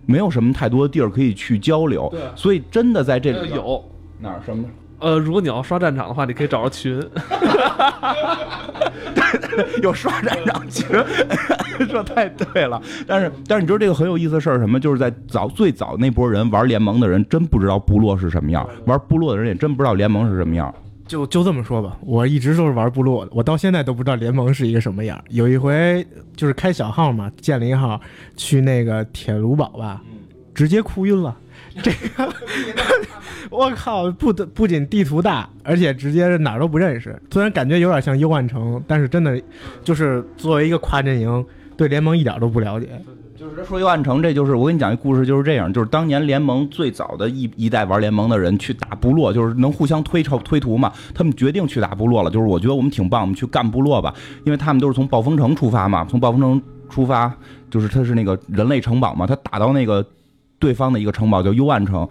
没有什么太多的地儿可以去交流，对所以真的在这里呃有。哪儿什么？呃，如果你要刷战场的话，你可以找着群。[laughs] 有刷战场群，[laughs] 说太对了。但是但是你知道这个很有意思的事儿是什么？就是在早最早那波人玩联盟的人，真不知道部落是什么样；玩部落的人也真不知道联盟是什么样。就就这么说吧，我一直都是玩部落的，我到现在都不知道联盟是一个什么样。有一回就是开小号嘛，建了一号去那个铁炉堡吧，直接哭晕了。这个 [laughs] [laughs] 我靠，不得不仅地图大，而且直接是哪儿都不认识。虽然感觉有点像幽暗城，但是真的就是作为一个跨阵营，对联盟一点都不了解。就是说幽暗城，这就是我跟你讲一故事，就是这样，就是当年联盟最早的一一代玩联盟的人去打部落，就是能互相推超推图嘛，他们决定去打部落了。就是我觉得我们挺棒，我们去干部落吧，因为他们都是从暴风城出发嘛，从暴风城出发，就是他是那个人类城堡嘛，他打到那个对方的一个城堡叫幽暗城。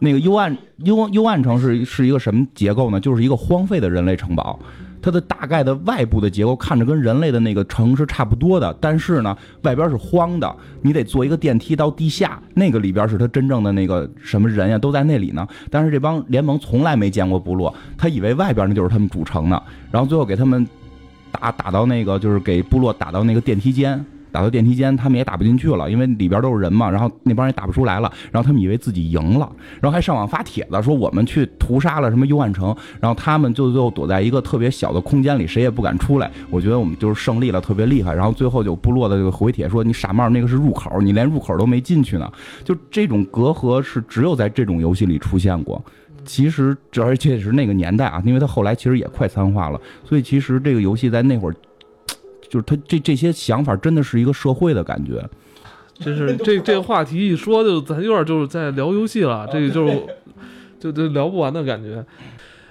那个幽暗幽幽暗城是是一个什么结构呢？就是一个荒废的人类城堡。它的大概的外部的结构看着跟人类的那个城是差不多的，但是呢，外边是荒的，你得坐一个电梯到地下，那个里边是他真正的那个什么人呀，都在那里呢。但是这帮联盟从来没见过部落，他以为外边那就是他们主城呢，然后最后给他们打打到那个就是给部落打到那个电梯间。打到电梯间，他们也打不进去了，因为里边都是人嘛。然后那帮人打不出来了，然后他们以为自己赢了，然后还上网发帖子说我们去屠杀了什么幽暗城，然后他们就最后躲在一个特别小的空间里，谁也不敢出来。我觉得我们就是胜利了，特别厉害。然后最后就部落的这个回帖说：“你傻帽，那个是入口，你连入口都没进去呢。”就这种隔阂是只有在这种游戏里出现过。其实这而且是那个年代啊，因为他后来其实也快餐化了，所以其实这个游戏在那会儿。就是他这这些想法真的是一个社会的感觉，真是这这个话题一说就咱有点就是在聊游戏了，这个就是 [laughs] 就就聊不完的感觉。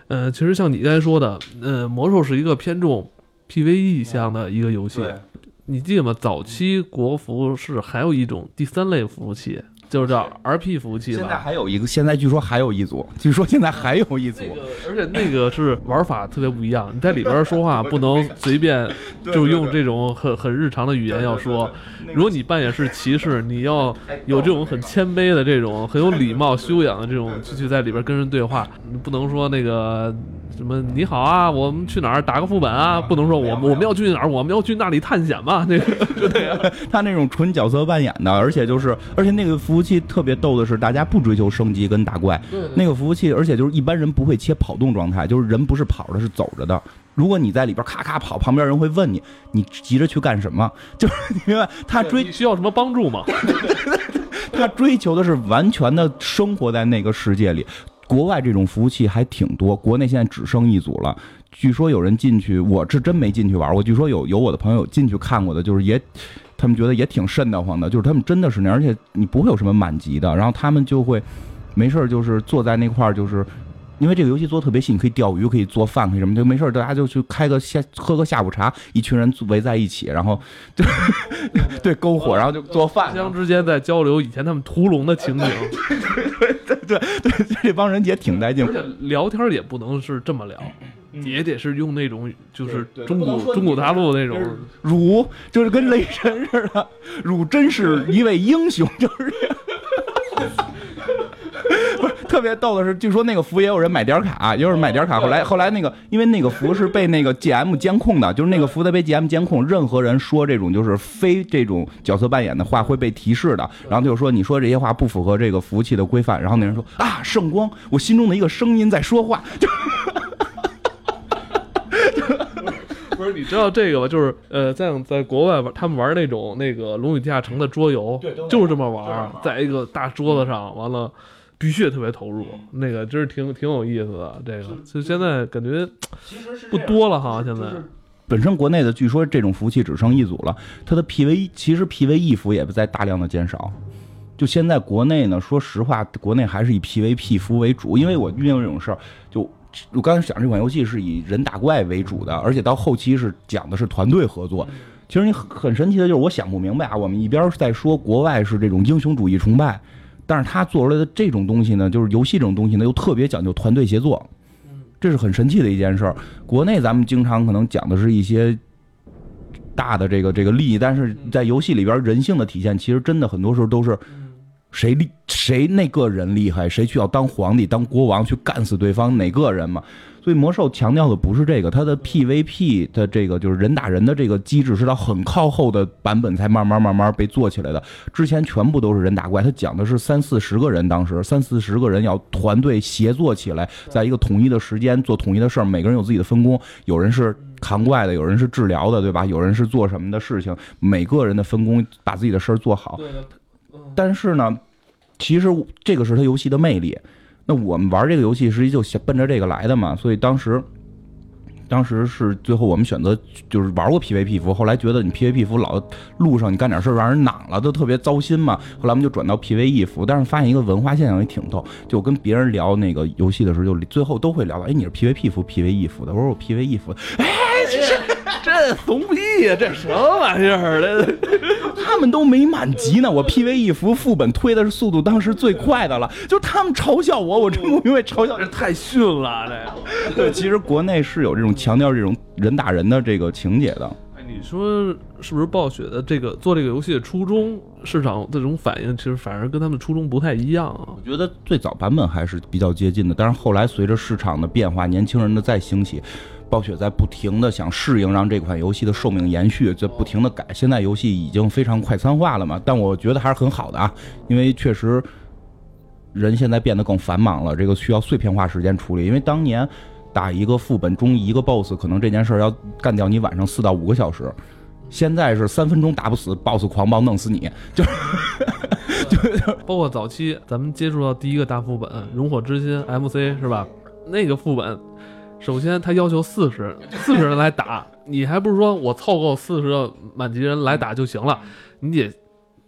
呃，其实像你刚才说的，呃，魔兽是一个偏重 PVE 向的一个游戏，你记得吗？早期国服是还有一种第三类服务器。就是叫 RP 服务器吧，现在还有一个，现在据说还有一组，据说现在还有一组，[laughs] 而且那个是玩法特别不一样，你在里边说话 [laughs] 不能随便就用这种很很日常的语言要说，如果你扮演是骑士，你要有这种很谦卑的这种很有礼貌修养的这种去去在里边跟人对话，你不能说那个。什么？你好啊，我们去哪儿打个副本啊？不能说我们我们要去哪儿，我们要去那里探险嘛？那个就那样，[laughs] 他那种纯角色扮演的，而且就是，而且那个服务器特别逗的是，大家不追求升级跟打怪。那个服务器，而且就是一般人不会切跑动状态，就是人不是跑着，是走着的。如果你在里边咔咔跑，旁边人会问你，你急着去干什么？[laughs] 就是你明白？他追需要什么帮助吗？[laughs] 他追求的是完全的生活在那个世界里。国外这种服务器还挺多，国内现在只剩一组了。据说有人进去，我是真没进去玩过。据说有有我的朋友进去看过的，就是也，他们觉得也挺瘆得慌的。就是他们真的是那，而且你不会有什么满级的，然后他们就会没事儿就是坐在那块儿，就是。因为这个游戏做的特别细，你可以钓鱼，可以做饭，可以什么，就没事大家就去开个下，喝个下午茶，一群人围在一起，然后 [laughs] 对对篝火，然后就做饭，互相之间在交流以前他们屠龙的情景。[laughs] 对对对对，这帮人也挺带劲，而且聊天也不能是这么聊，也得是用那种就是中古中古大陆那种汝，就是跟雷神似的，汝真是一位英雄，就是。[laughs] 特别逗的是，据说那个服也有人买点卡，也有人买点卡。后来后来那个，因为那个服是被那个 GM 监控的，就是那个服在被 GM 监控，任何人说这种就是非这种角色扮演的话会被提示的。然后他就说你说这些话不符合这个服务器的规范。然后那人说啊，圣光，我心中的一个声音在说话。就 [laughs] 不是你知道这个吧？就是呃，在在国外玩，他们玩那种那个《龙与地下城》的桌游，就是这么玩，在一个大桌子上，完了。必须特别投入，那个真是挺挺有意思的。这个就现在感觉不多了哈。现在本身国内的据说这种服务器只剩一组了，它的 PVE 其实 PVE 服也在大量的减少。就现在国内呢，说实话，国内还是以 PVP 服为主。因为我遇到这种事儿，就我刚才讲这款游戏是以人打怪为主的，而且到后期是讲的是团队合作。其实你很神奇的就是，我想不明白啊，我们一边在说国外是这种英雄主义崇拜。但是他做出来的这种东西呢，就是游戏这种东西呢，又特别讲究团队协作，这是很神奇的一件事儿。国内咱们经常可能讲的是一些大的这个这个利益，但是在游戏里边人性的体现，其实真的很多时候都是谁厉谁那个人厉害，谁去要当皇帝、当国王去干死对方哪个人嘛。所以魔兽强调的不是这个，它的 PVP 的这个就是人打人的这个机制是到很靠后的版本才慢慢慢慢被做起来的。之前全部都是人打怪，它讲的是三四十个人，当时三四十个人要团队协作起来，在一个统一的时间做统一的事儿，每个人有自己的分工，有人是扛怪的，有人是治疗的，对吧？有人是做什么的事情，每个人的分工把自己的事儿做好。但是呢，其实这个是它游戏的魅力。那我们玩这个游戏，实际就奔着这个来的嘛。所以当时，当时是最后我们选择就是玩过 PVP 服，后来觉得你 PVP 服老路上你干点事让人攮了，都特别糟心嘛。后来我们就转到 PVE 服，但是发现一个文化现象也挺逗，就跟别人聊那个游戏的时候，就最后都会聊到，哎，你是 PVP 服 PVE 服的？我说我 PVE 服的，哎，这怂逼呀，这什么玩意儿？这他们都没满级呢，我 PVE 服副本推的是速度当时最快的了，就他们嘲笑我，我真不明白嘲笑这太逊了，这个。对，其实国内是有这种强调这种人打人的这个情节的。哎，你说是不是暴雪的这个做这个游戏的初衷，市场这种反应，其实反而跟他们初衷不太一样啊？我觉得最早版本还是比较接近的，但是后来随着市场的变化，年轻人的再兴起，暴雪在不停的想适应，让这款游戏的寿命延续，在不停的改。现在游戏已经非常快餐化了嘛，但我觉得还是很好的啊，因为确实人现在变得更繁忙了，这个需要碎片化时间处理。因为当年打一个副本中一个 BOSS，可能这件事儿要干掉你晚上四到五个小时。现在是三分钟打不死，BOSS 狂暴弄死你，就是就 [laughs] 包括早期咱们接触到第一个大副本《熔火之心》MC 是吧？那个副本，首先他要求四十四十人来打，你还不是说我凑够四十个满级人来打就行了？你得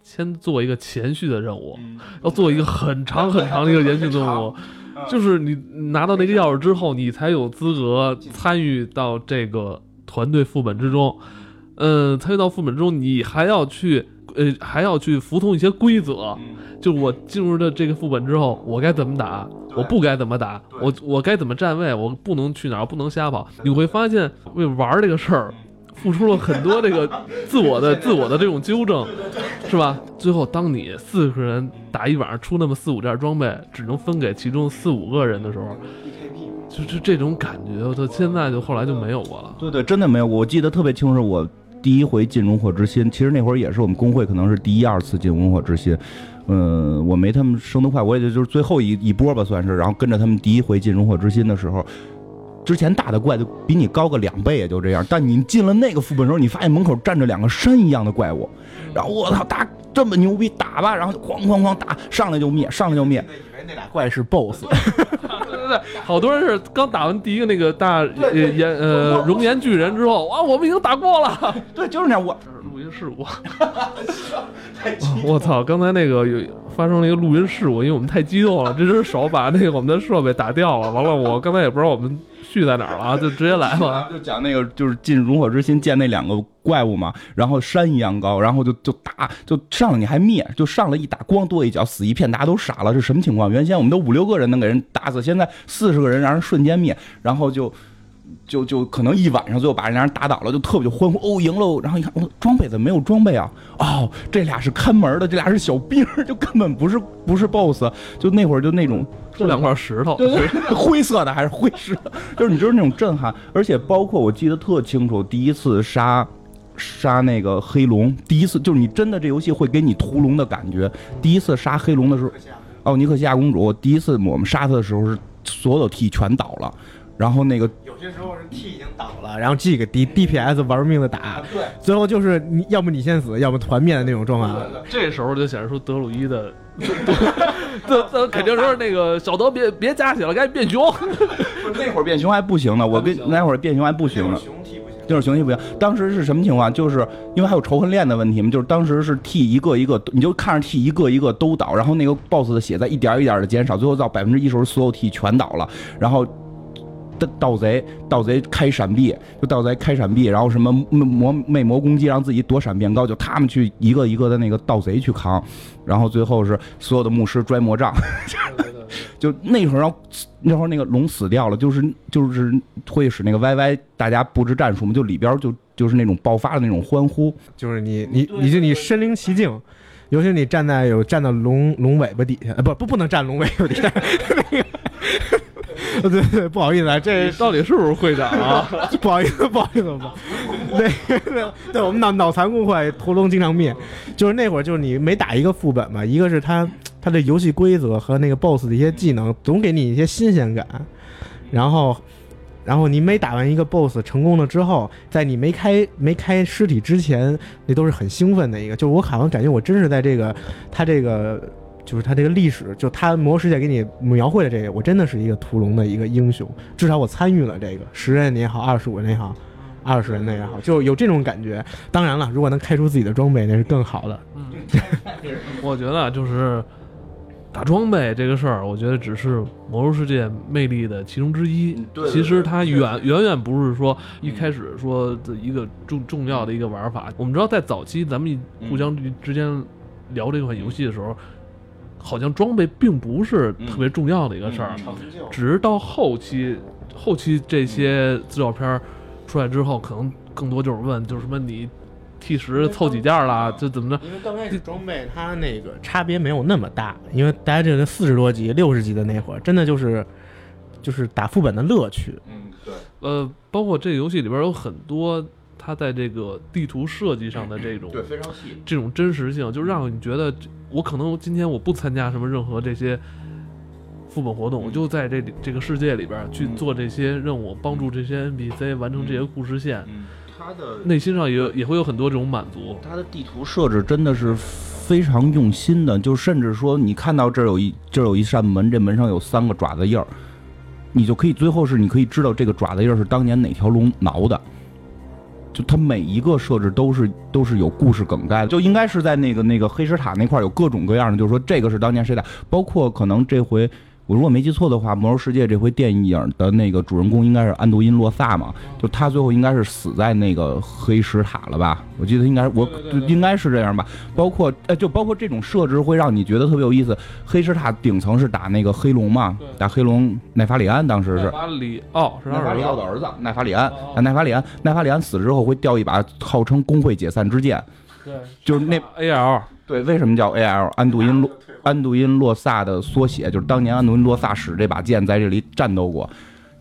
先做一个前续的任务，要做一个很长很长的一个延续任务，[laughs] 就是你拿到那个钥匙之后，你才有资格参与到这个团队副本之中。嗯，参与到副本中，你还要去，呃，还要去服从一些规则。就是我进入了这个副本之后，我该怎么打，我不该怎么打，我我该怎么站位，我不能去哪儿，不能瞎跑。你会发现，为玩这个事儿，付出了很多这个自我的、自我的这种纠正，是吧？最后，当你四个人打一晚上出那么四五件装备，只能分给其中四五个人的时候，就就这种感觉，我操！现在就后来就没有过了。对对，真的没有。我记得特别清楚，我第一回进熔火之心，其实那会儿也是我们工会可能是第一二次进熔火之心。嗯，我没他们升得快，我也就就是最后一一波吧，算是。然后跟着他们第一回进熔火之心的时候，之前打的怪就比你高个两倍，也就这样。但你进了那个副本时候，你发现门口站着两个山一样的怪物，然后我操，打这么牛逼，打吧，然后哐哐哐打，上来就灭，上来就灭。那俩怪是 BOSS，对对对，好多人是刚打完第一个那个大呃岩呃熔岩巨人之后，哇，我们已经打过了。[laughs] 对，就是那样。我这是录音事故。[laughs] [laughs] 我操！刚才那个有发生了一个录音事故，因为我们太激动了，这只手把那个我们的设备打掉了。完了，我刚才也不知道我们续在哪儿了啊，[laughs] 就直接来吧。就讲那个就是进熔火之心见那两个怪物嘛，然后山一样高，然后就就打，就上了你还灭，就上来一打，咣跺一脚死一片，大家都傻了，是什么情况？原先我们都五六个人能给人打死，现在四十个人让人瞬间灭，然后就。就就可能一晚上，最后把人家人打倒了，就特别就欢呼哦赢喽。然后一看，哦装备怎么没有装备啊？哦，这俩是看门的，这俩是小兵，就根本不是不是 BOSS。就那会儿就那种这两块石头，灰色的还是灰石，就是 [laughs] 你就是那种震撼。而且包括我记得特清楚，第一次杀杀那个黑龙，第一次就是你真的这游戏会给你屠龙的感觉。第一次杀黑龙的时候，哦尼克西亚公主，第一次我们杀她的时候是所有的 T 全倒了，然后那个。有些时候是 T 已经倒了，然后 G 给 D DPS 玩命的打，对，最后就是你要么你先死，要么团灭的那种状态。这时候就显示出德鲁伊的，[laughs] 这这肯定是那个小德别别加血了，赶紧变熊。那会儿变熊还不行呢，我跟那会儿变熊还不行呢。就是熊 T 不行，当时是什么情况？就是因为还有仇恨链的问题嘛，就是当时是 T 一个一个，你就看着 T 一个一个都倒，然后那个 BOSS 的血在一点一点的减少，最后到百分之一时候，所有 T 全倒了，然后。盗盗贼，盗贼开闪避，就盗贼开闪避，然后什么魔魅魔攻击，让自己躲闪变高，就他们去一个一个的那个盗贼去扛，然后最后是所有的牧师拽魔杖，就那会儿，那会儿那个龙死掉了，就是就是会使那个 YY 大家布置战术嘛，就里边就就是那种爆发的那种欢呼，就是你你你就你身临其境。尤其你站在有站到龙龙尾巴底下，呃，不不不能站龙尾巴底下，那。对 [laughs] 对，不好意思啊，这到底是不是会长啊？[laughs] 不好意思，不好意思，不，[laughs] 对对对，我们脑脑残工会屠龙经常灭，就是那会儿就是你每打一个副本嘛，一个是他他的游戏规则和那个 BOSS 的一些技能总给你一些新鲜感，然后然后你每打完一个 BOSS 成功了之后，在你没开没开尸体之前，那都是很兴奋的一个，就是我好像感觉我真是在这个他这个。就是他这个历史，就他魔兽世界给你描绘的这个，我真的是一个屠龙的一个英雄，至少我参与了这个十人也好，二十五人也好，二十人的也好，就有这种感觉。当然了，如果能开出自己的装备，那是更好的。嗯，[laughs] 我觉得就是打装备这个事儿，我觉得只是魔兽世界魅力的其中之一。对，其实它远远远不是说一开始说的一个重重要的一个玩法。我们知道，在早期咱们互相之间聊这款游戏的时候。好像装备并不是特别重要的一个事儿，只是到后期，后期这些资料片出来之后，可能更多就是问，就是什么你 T 十凑几件啦，就怎么着？因为刚开始装备它那个差别没有那么大，因为大家这个四十多级、六十级的那会儿，真的就是就是打副本的乐趣。嗯，对。呃，包括这个游戏里边有很多。它在这个地图设计上的这种对非常细，这种真实性，就让你觉得我可能今天我不参加什么任何这些副本活动，我就在这里这个世界里边去做这些任务，帮助这些 NPC 完成这些故事线。嗯，它的内心上也也会有很多这种满足。他的地图设置真的是非常用心的，就甚至说你看到这儿有一这儿有一扇门，这门上有三个爪子印儿，你就可以最后是你可以知道这个爪子印儿是当年哪条龙挠的。就它每一个设置都是都是有故事梗概的，就应该是在那个那个黑石塔那块有各种各样的，就是说这个是当年谁打，包括可能这回。我如果没记错的话，《魔兽世界》这回电影的那个主人公应该是安杜因洛萨嘛？就他最后应该是死在那个黑石塔了吧？我记得应该我应该是这样吧。包括呃，就包括这种设置会让你觉得特别有意思。黑石塔顶层是打那个黑龙嘛？打黑龙奈法里安，当时是奈法里奥是奈法里奥的儿子奈法里安。奈法里安奈法里安死之后会掉一把号称工会解散之剑，对，就是那 [laughs] A L。对，为什么叫 A L？安度因洛。安杜因洛萨的缩写，就是当年安杜因洛萨使这把剑在这里战斗过，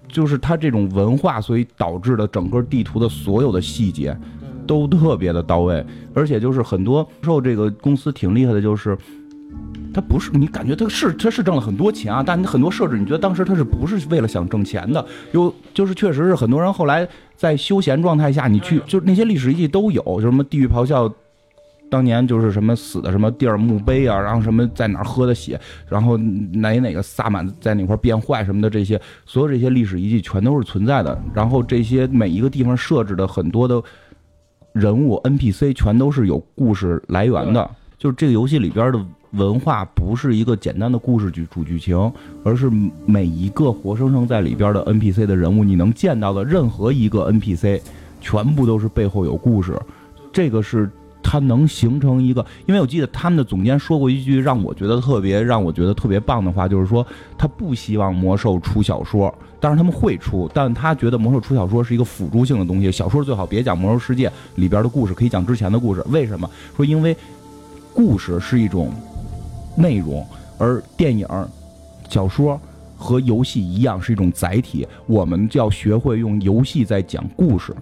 就是他这种文化，所以导致的整个地图的所有的细节都特别的到位，而且就是很多受这个公司挺厉害的，就是他不是你感觉他是他是挣了很多钱啊，但你很多设置你觉得当时他是不是为了想挣钱的？有就是确实是很多人后来在休闲状态下，你去就是那些历史遗迹都有，就什么地狱咆哮。当年就是什么死的什么地儿墓碑啊，然后什么在哪儿喝的血，然后哪哪个萨满在哪块变坏什么的，这些所有这些历史遗迹全都是存在的。然后这些每一个地方设置的很多的人物 NPC 全都是有故事来源的。就是这个游戏里边的文化不是一个简单的故事剧主剧情，而是每一个活生生在里边的 NPC 的人物，你能见到的任何一个 NPC，全部都是背后有故事。这个是。它能形成一个，因为我记得他们的总监说过一句让我觉得特别让我觉得特别棒的话，就是说他不希望魔兽出小说，但是他们会出，但他觉得魔兽出小说是一个辅助性的东西，小说最好别讲魔兽世界里边的故事，可以讲之前的故事。为什么？说因为故事是一种内容，而电影、小说和游戏一样是一种载体，我们就要学会用游戏在讲故事。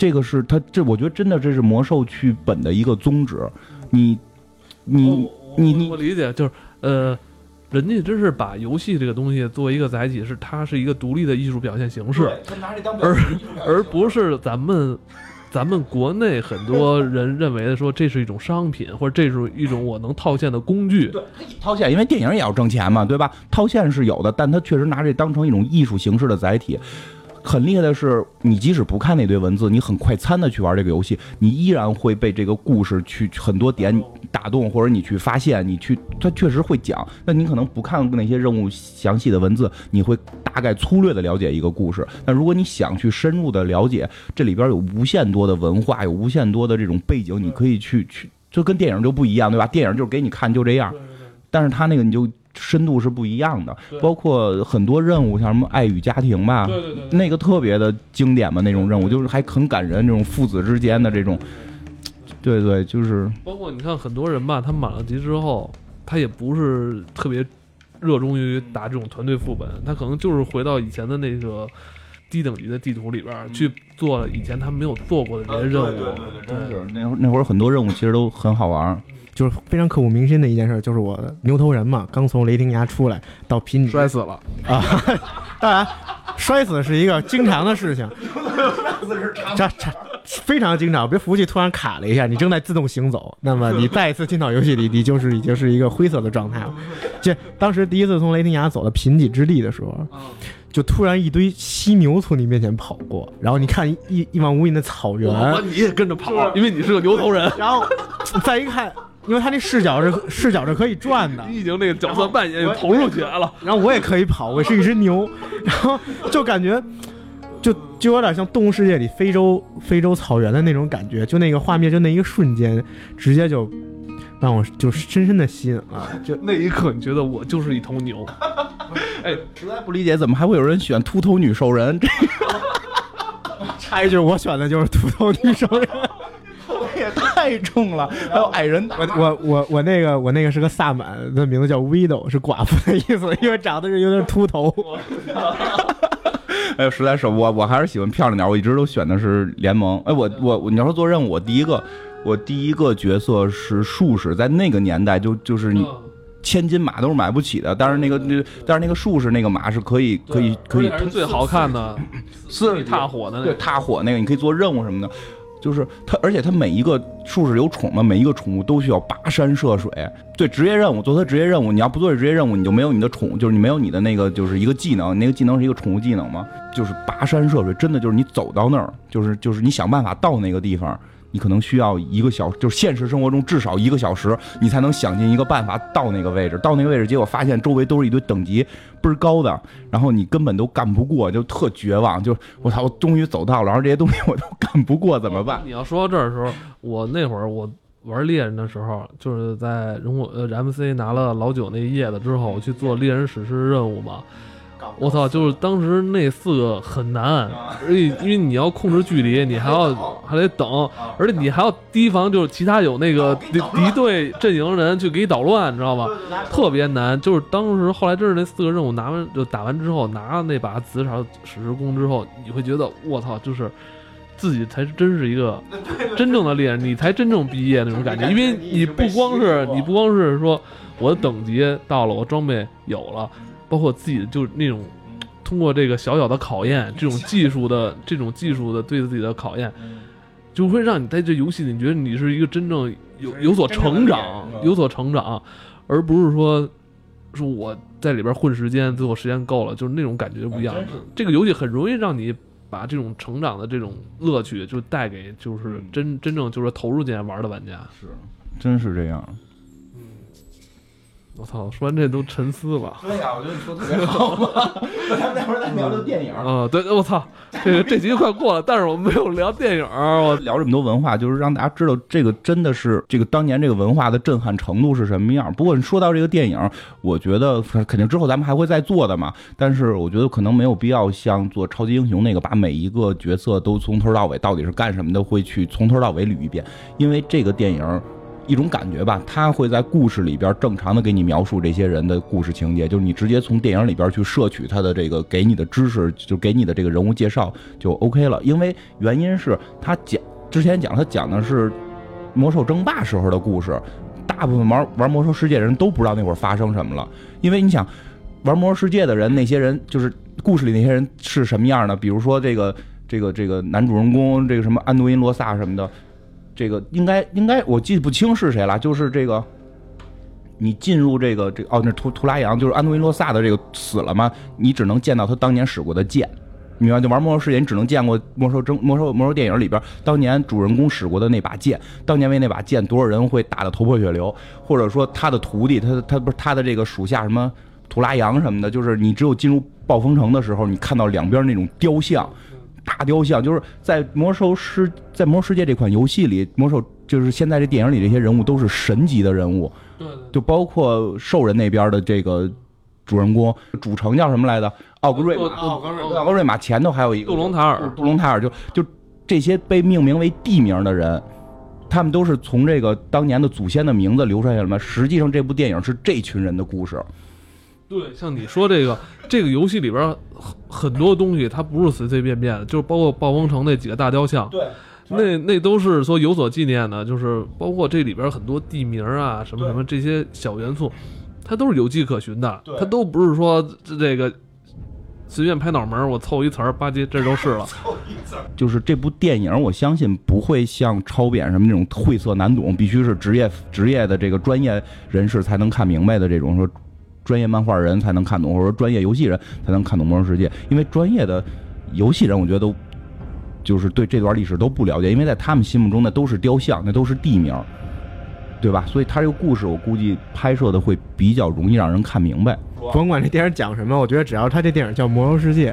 这个是他，这我觉得真的这是魔兽剧本的一个宗旨。你，你，你，你，我理解就是，呃，人家真是把游戏这个东西作为一个载体，是它是一个独立的艺术表现形式，而而不是咱们咱们国内很多人认为的说这是一种商品，[laughs] 或者这是一种我能套现的工具。对，套现，因为电影也要挣钱嘛，对吧？套现是有的，但他确实拿这当成一种艺术形式的载体。很厉害的是，你即使不看那堆文字，你很快餐的去玩这个游戏，你依然会被这个故事去很多点打动，或者你去发现，你去他确实会讲。那你可能不看那些任务详细的文字，你会大概粗略的了解一个故事。但如果你想去深入的了解，这里边有无限多的文化，有无限多的这种背景，你可以去去，就跟电影就不一样，对吧？电影就是给你看就这样，但是他那个你就。深度是不一样的，包括很多任务，像什么爱与家庭吧，对对对，那个特别的经典嘛，那种任务就是还很感人，这种父子之间的这种，对。对，就是。包括你看很多人吧，他满了级之后，他也不是特别热衷于打这种团队副本，他可能就是回到以前的那个低等级的地图里边儿去做以前他没有做过的这些任务。真是那会儿那会儿很多任务其实都很好玩儿。就是非常刻骨铭心的一件事，就是我牛头人嘛，刚从雷霆崖出来到平底摔死了，啊，[laughs] 当然摔死是一个经常的事情，[laughs] 这这非常经常。别服务器突然卡了一下，你正在自动行走，那么你再一次进到游戏里，你就是已经是一个灰色的状态了。[laughs] 这当时第一次从雷霆崖走到贫瘠之地的时候，就突然一堆犀牛从你面前跑过，然后你看一一望无垠的草原，你也跟着跑，因为你是个牛头人，然后再一看，因为他那视角是视角是可以转的，你已经那个角色扮演投入起来了。然后我也可以跑，我是一只牛，然后就感觉就就有点像《动物世界》里非洲非洲草原的那种感觉，就那个画面，就那一个瞬间，直接就让我就深深的吸引了。就那一刻，你觉得我就是一头牛。[laughs] 哎，实在不理解，怎么还会有人选秃头女兽人？这 [laughs] 插一句，我选的就是秃头女兽人。[laughs] 也太重了。还有矮人，我我我我那个我那个是个萨满，的名字叫 Widow，是寡妇的意思，因为长得是有点秃头。哎呦，实在是我我还是喜欢漂亮点，我一直都选的是联盟。哎，我我我你要说做任务，我第一个我第一个角色是术士，在那个年代就就是你千金马都是买不起的，但是那个那但是那个术士那个马是可以可以可以是最好看的，四里踏火的那对个。踏火那个，你可以做任务什么的。就是他，而且他每一个术士有宠嘛，每一个宠物都需要跋山涉水。对职业任务，做他职业任务，你要不做这职业任务，你就没有你的宠，就是你没有你的那个，就是一个技能，那个技能是一个宠物技能嘛，就是跋山涉水，真的就是你走到那儿，就是就是你想办法到那个地方，你可能需要一个小，就是现实生活中至少一个小时，你才能想尽一个办法到那个位置。到那个位置，结果发现周围都是一堆等级倍儿高的，然后你根本都干不过，就特绝望。就我操，我终于走到了，然后这些东西我都干不过，怎么办？[laughs] 你要说到这儿的时候，我那会儿我玩猎人的时候，就是在人物呃 MC 拿了老九那叶子之后，我去做猎人史诗任务嘛。我操！就是当时那四个很难，而且因为你要控制距离，你还要 [laughs] 还得等，而且你还要提防，就是其他有那个敌敌对阵营人去给你捣乱，你知道吗？特别难。就是当时后来真是那四个任务拿完就打完之后，拿了那把紫草史诗弓之后，你会觉得我操，就是自己才真是一个 [laughs] 真正的猎人，你才真正毕业那种感觉。[laughs] 因为你不光是你不光是说我的等级到了，我装备有了，包括自己就是那种通过这个小小的考验，这种技术的这种技术的对自己的考验，就会让你在这游戏里，觉得你是一个真正有有所成长、有所成长，而不是说说我在里边混时间，最后时间够了，就是那种感觉不一样。这个游戏很容易让你把这种成长的这种乐趣，就带给就是真真正就是投入进来玩的玩家。是真是这样。我操，说完这都沉思了。对呀、我觉得你说特别好嘛。[laughs] 咱们待会儿再聊聊电影。啊、对，我操，这个这集快过了，但是我们没有聊电影，我聊这么多文化，就是让大家知道这个真的是这个当年这个文化的震撼程度是什么样。不过你说到这个电影，我觉得肯定之后咱们还会再做的嘛。但是我觉得可能没有必要像做超级英雄那个，把每一个角色都从头到尾到底是干什么的，会去从头到尾捋一遍。因为这个电影一种感觉吧，他会在故事里边正常的给你描述这些人的故事情节，就是你直接从电影里边去摄取他的这个给你的知识，就给你的这个人物介绍就 OK 了。因为原因是他讲之前讲他讲的是魔兽争霸时候的故事，大部分玩玩魔兽世界的人都不知道那会儿发生什么了，因为你想玩魔兽世界的人，那些人就是故事里那些人是什么样的？比如说这个这个这个男主人公，这个什么安多因罗萨什么的，这个应该应该我记不清是谁了，就是这个。你进入这个这哦，那图图拉扬就是安东尼洛萨的这个死了吗？你只能见到他当年使过的剑，你明白？就玩魔兽世界，你只能见过魔兽争魔兽魔兽电影里边当年主人公使过的那把剑，当年为那把剑多少人会打得头破血流，或者说他的徒弟，他他不是他的这个属下什么图拉扬什么的，就是你只有进入暴风城的时候，你看到两边那种雕像。大雕像就是在魔兽世在魔兽世界这款游戏里，魔兽就是现在这电影里这些人物都是神级的人物，对就包括兽人那边的这个主人公，主城叫什么来着？奥格瑞玛，奥格瑞奥格瑞玛前头还有一个杜隆塔尔杜隆塔尔就就这些被命名为地名的人，他们都是从这个当年的祖先的名字流传下来嘛。实际上，这部电影是这群人的故事。对，像你说这个这个游戏里边很很多东西，它不是随随便便的，就是包括暴风城那几个大雕像，对，那那都是说有所纪念的，就是包括这里边很多地名啊，什么什么这些小元素，它都是有迹可循的对，它都不是说这这个随便拍脑门儿我凑一词儿吧唧这都是了。[laughs] 凑一词就是这部电影，我相信不会像超扁什么那种晦涩难懂，必须是职业职业的这个专业人士才能看明白的这种说。专业漫画人才能看懂，或者说专业游戏人才能看懂《魔兽世界》，因为专业的游戏人，我觉得都就是对这段历史都不了解，因为在他们心目中那都是雕像，那都是地名，对吧？所以他这个故事，我估计拍摄的会比较容易让人看明白。甭管这电影讲什么，我觉得只要他这电影叫《魔兽世界》，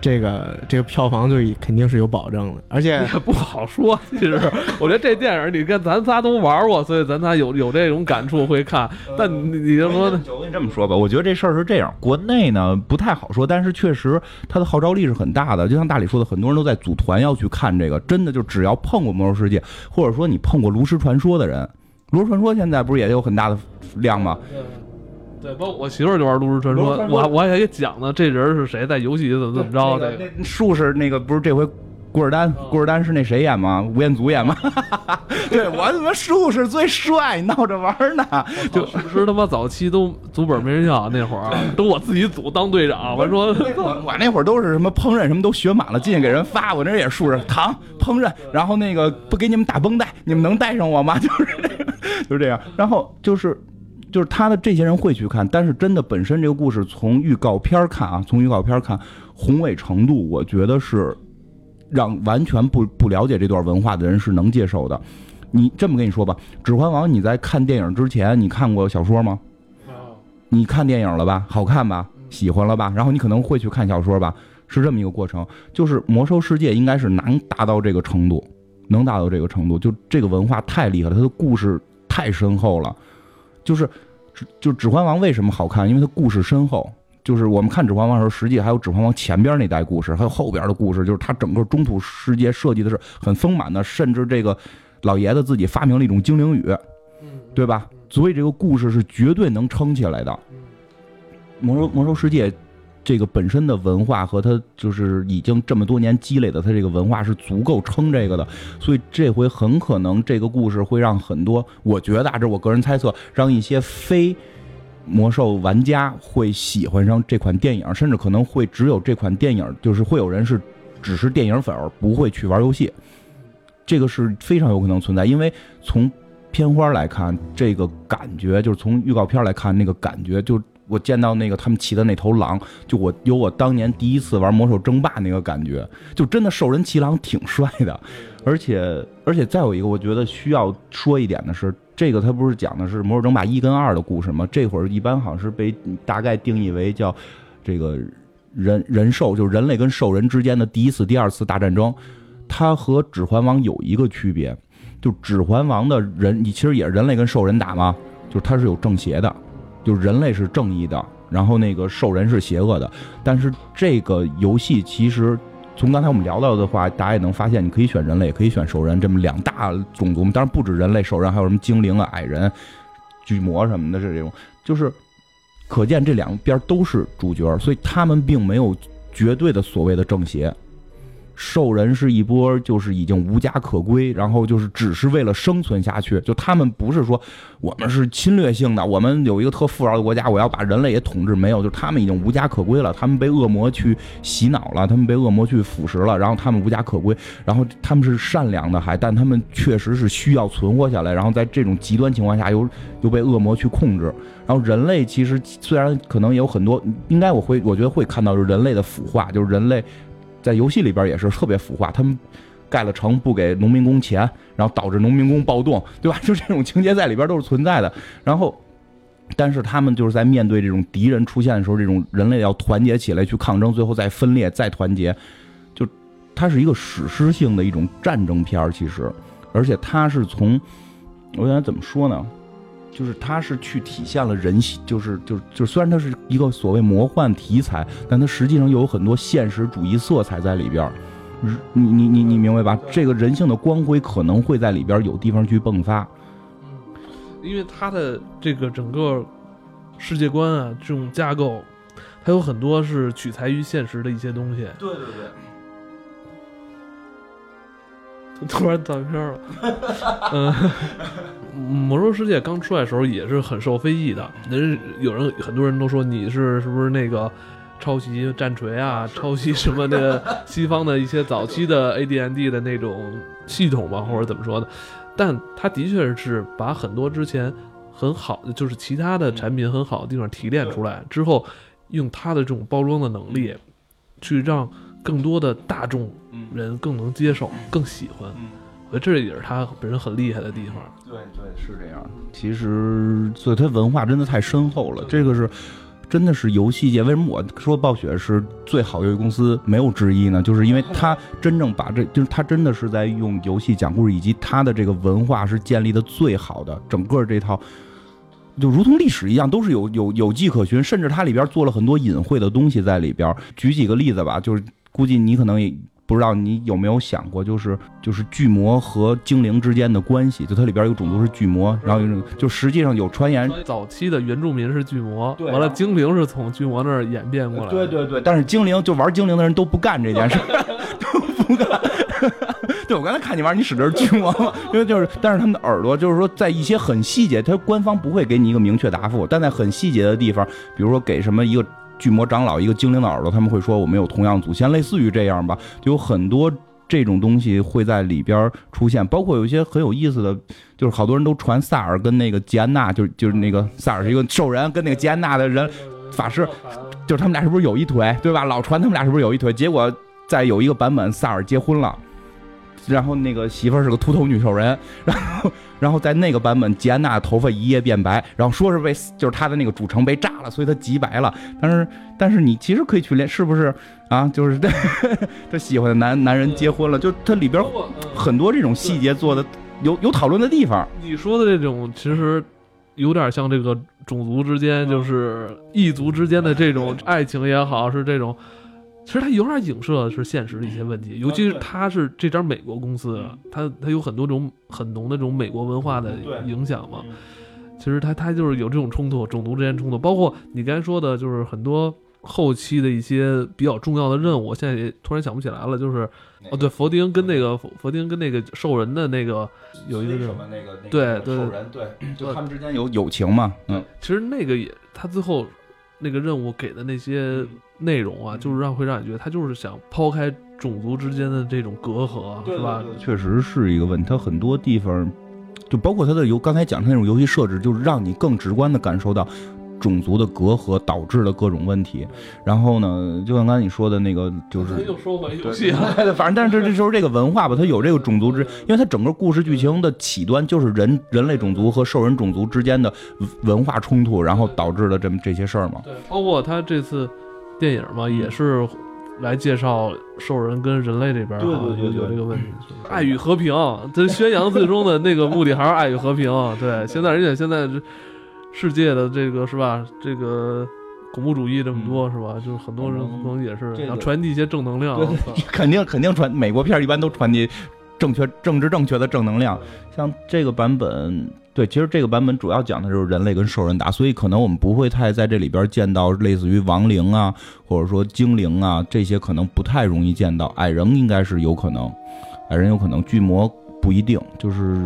这个这个票房就肯定是有保证的。而且也不好说，[laughs] 其实我觉得这电影你跟咱仨都玩过，所以咱仨有有这种感触会看。但你你就说，我跟你这么说吧，我觉得这事儿是这样，国内呢不太好说，但是确实它的号召力是很大的。就像大理说的，很多人都在组团要去看这个，真的就只要碰过《魔兽世界》，或者说你碰过《炉石传说》的人，《炉石传说》现在不是也有很大的量吗？对，包括我媳妇儿就玩《炉石传说》，我我还给讲呢，这人是谁，在游戏里怎么怎么着。这个术士那个不是这回古尔丹，古尔丹是那谁演吗？吴彦祖演吗？[laughs] 对我他妈术士最帅，闹着玩呢？[laughs] 就是他妈早期都组本没人要，那会儿都我自己组当队长。我说我我那会儿都是什么烹饪什么都学满了，进去给人发。我那也是术士糖烹饪，然后那个不给你们打绷带，你们能带上我吗？[laughs] 就是就是这样，然后就是。就是他的这些人会去看，但是真的本身这个故事从预告片看啊，从预告片看宏伟程度，我觉得是让完全不不了解这段文化的人是能接受的。你这么跟你说吧，《指环王》，你在看电影之前，你看过小说吗？你看电影了吧？好看吧？喜欢了吧？然后你可能会去看小说吧？是这么一个过程。就是《魔兽世界》应该是能达到这个程度，能达到这个程度，就这个文化太厉害了，它的故事太深厚了，就是。就《指环王》为什么好看？因为它故事深厚。就是我们看《指环王》的时候，实际还有《指环王》前边那代故事，还有后边的故事。就是它整个中土世界设计的是很丰满的，甚至这个老爷子自己发明了一种精灵语，对吧？所以这个故事是绝对能撑起来的。《魔兽魔兽世界》。这个本身的文化和他就是已经这么多年积累的，他这个文化是足够撑这个的，所以这回很可能这个故事会让很多，我觉得啊，这我个人猜测，让一些非魔兽玩家会喜欢上这款电影，甚至可能会只有这款电影，就是会有人是只是电影粉儿，不会去玩游戏，这个是非常有可能存在，因为从片花来看，这个感觉就是从预告片来看，那个感觉就。我见到那个他们骑的那头狼，就我有我当年第一次玩魔兽争霸那个感觉，就真的兽人骑狼挺帅的，而且而且再有一个我觉得需要说一点的是，这个他不是讲的是魔兽争霸一跟二的故事吗？这会儿一般好像是被大概定义为叫这个人人兽，就是人类跟兽人之间的第一次、第二次大战争。它和指环王有一个区别，就指环王的人，你其实也是人类跟兽人打吗？就是它是有正邪的。就是人类是正义的，然后那个兽人是邪恶的。但是这个游戏其实从刚才我们聊到的话，大家也能发现，你可以选人类，也可以选兽人，这么两大种族。当然不止人类、兽人，还有什么精灵啊、矮人、巨魔什么的，是这种。就是可见这两边都是主角，所以他们并没有绝对的所谓的正邪。兽人是一波，就是已经无家可归，然后就是只是为了生存下去。就他们不是说我们是侵略性的，我们有一个特富饶的国家，我要把人类也统治。没有，就他们已经无家可归了，他们被恶魔去洗脑了，他们被恶魔去腐蚀了，然后他们无家可归。然后他们是善良的，还但他们确实是需要存活下来。然后在这种极端情况下，又又被恶魔去控制。然后人类其实虽然可能也有很多，应该我会我觉得会看到就是人类的腐化，就是人类。在游戏里边也是特别腐化，他们盖了城不给农民工钱，然后导致农民工暴动，对吧？[laughs] 就这种情节在里边都是存在的。然后，但是他们就是在面对这种敌人出现的时候，这种人类要团结起来去抗争，最后再分裂再团结，就它是一个史诗性的一种战争片儿。其实，而且它是从我想怎么说呢？就是它是去体现了人性，就是就是就虽然它是一个所谓魔幻题材，但它实际上又有很多现实主义色彩在里边你你你你明白吧？这个人性的光辉可能会在里边有地方去迸发。因为它的这个整个世界观啊，这种架构，它有很多是取材于现实的一些东西。对对对。[laughs] 突然断片了。嗯，魔兽世界刚出来的时候也是很受非议的，人有人很多人都说你是是不是那个抄袭战锤啊，抄袭什么那个西方的一些早期的 AD&D 的那种系统吧，或者怎么说的？但它的确是把很多之前很好的，就是其他的产品很好的地方提炼出来之后，用它的这种包装的能力，去让更多的大众人更能接受、更喜欢。我觉得这也是他本身很厉害的地方。对对，是这样。其实，所以他文化真的太深厚了。这个是。真的是游戏界，为什么我说暴雪是最好游戏公司没有之一呢？就是因为他真正把这，就是他真的是在用游戏讲故事，以及他的这个文化是建立的最好的。整个这套就如同历史一样，都是有有有迹可循，甚至它里边做了很多隐晦的东西在里边。举几个例子吧，就是估计你可能也。不知道你有没有想过，就是就是巨魔和精灵之间的关系，就它里边有种族是巨魔，然后有种就实际上有传言，早期的原住民是巨魔，对完了精灵是从巨魔那儿演变过来。对对对，但是精灵就玩精灵的人都不干这件事，都不干。对我刚才看你玩，你使的是巨魔嘛？因为就是，但是他们的耳朵就是说，在一些很细节，他官方不会给你一个明确答复，但在很细节的地方，比如说给什么一个。巨魔长老一个精灵的耳朵，他们会说我们有同样祖先，类似于这样吧，就有很多这种东西会在里边出现，包括有一些很有意思的，就是好多人都传萨尔跟那个吉安娜，就就是那个萨尔是一个兽人，跟那个吉安娜的人法师，就是他们俩是不是有一腿，对吧？老传他们俩是不是有一腿？结果在有一个版本，萨尔结婚了。然后那个媳妇儿是个秃头女兽人，[laughs] 然后然后在那个版本，吉安娜头发一夜变白，然后说是被就是她的那个主城被炸了，所以她极白了。但是但是你其实可以去练，是不是啊？就是 [laughs] 他喜欢的男男人结婚了，就它里边很多这种细节做的有有讨论的地方。你说的这种其实有点像这个种族之间，就是异族之间的这种爱情也好，是这种。其实它有点影射是现实的一些问题，尤其是它是这家美国公司，它它有很多种很浓的这种美国文化的影响嘛。其实它它就是有这种冲突，种族之间冲突，包括你刚才说的，就是很多后期的一些比较重要的任务，我现在也突然想不起来了。就是哦，对，佛丁跟那个佛丁跟那个兽人的那个有一个什么那个对对兽人对，就他们之间有友情嘛。嗯，其实那个也他最后那个任务给的那些。内容啊，就是让会让你觉得他就是想抛开种族之间的这种隔阂，是吧？确实是一个问题。他很多地方，就包括他的游，刚才讲的那种游戏设置，就是让你更直观的感受到。种族的隔阂导致的各种问题，然后呢，就像刚才你说的那个，就是又说回游戏了。反正，但是这这时候这个文化吧，它有这个种族之，因为它整个故事剧情的起端就是人人类种族和兽人种族之间的文化冲突，然后导致的这么这些事儿嘛。对，包括他这次电影嘛，也是来介绍兽人跟人类这边有有这个问题，[laughs] 爱与和平，这宣扬最终的那个目的还是爱与和平。对，现在而且现在这。世界的这个是吧？这个恐怖主义这么多是吧？就是很多人可能也是要传递一些正能量。肯定肯定传，美国片一般都传递正确、政治正确的正能量。像这个版本，对，其实这个版本主要讲的就是人类跟兽人打，所以可能我们不会太在这里边见到类似于亡灵啊，或者说精灵啊这些，可能不太容易见到。矮人应该是有可能，矮人有可能，巨魔不一定，就是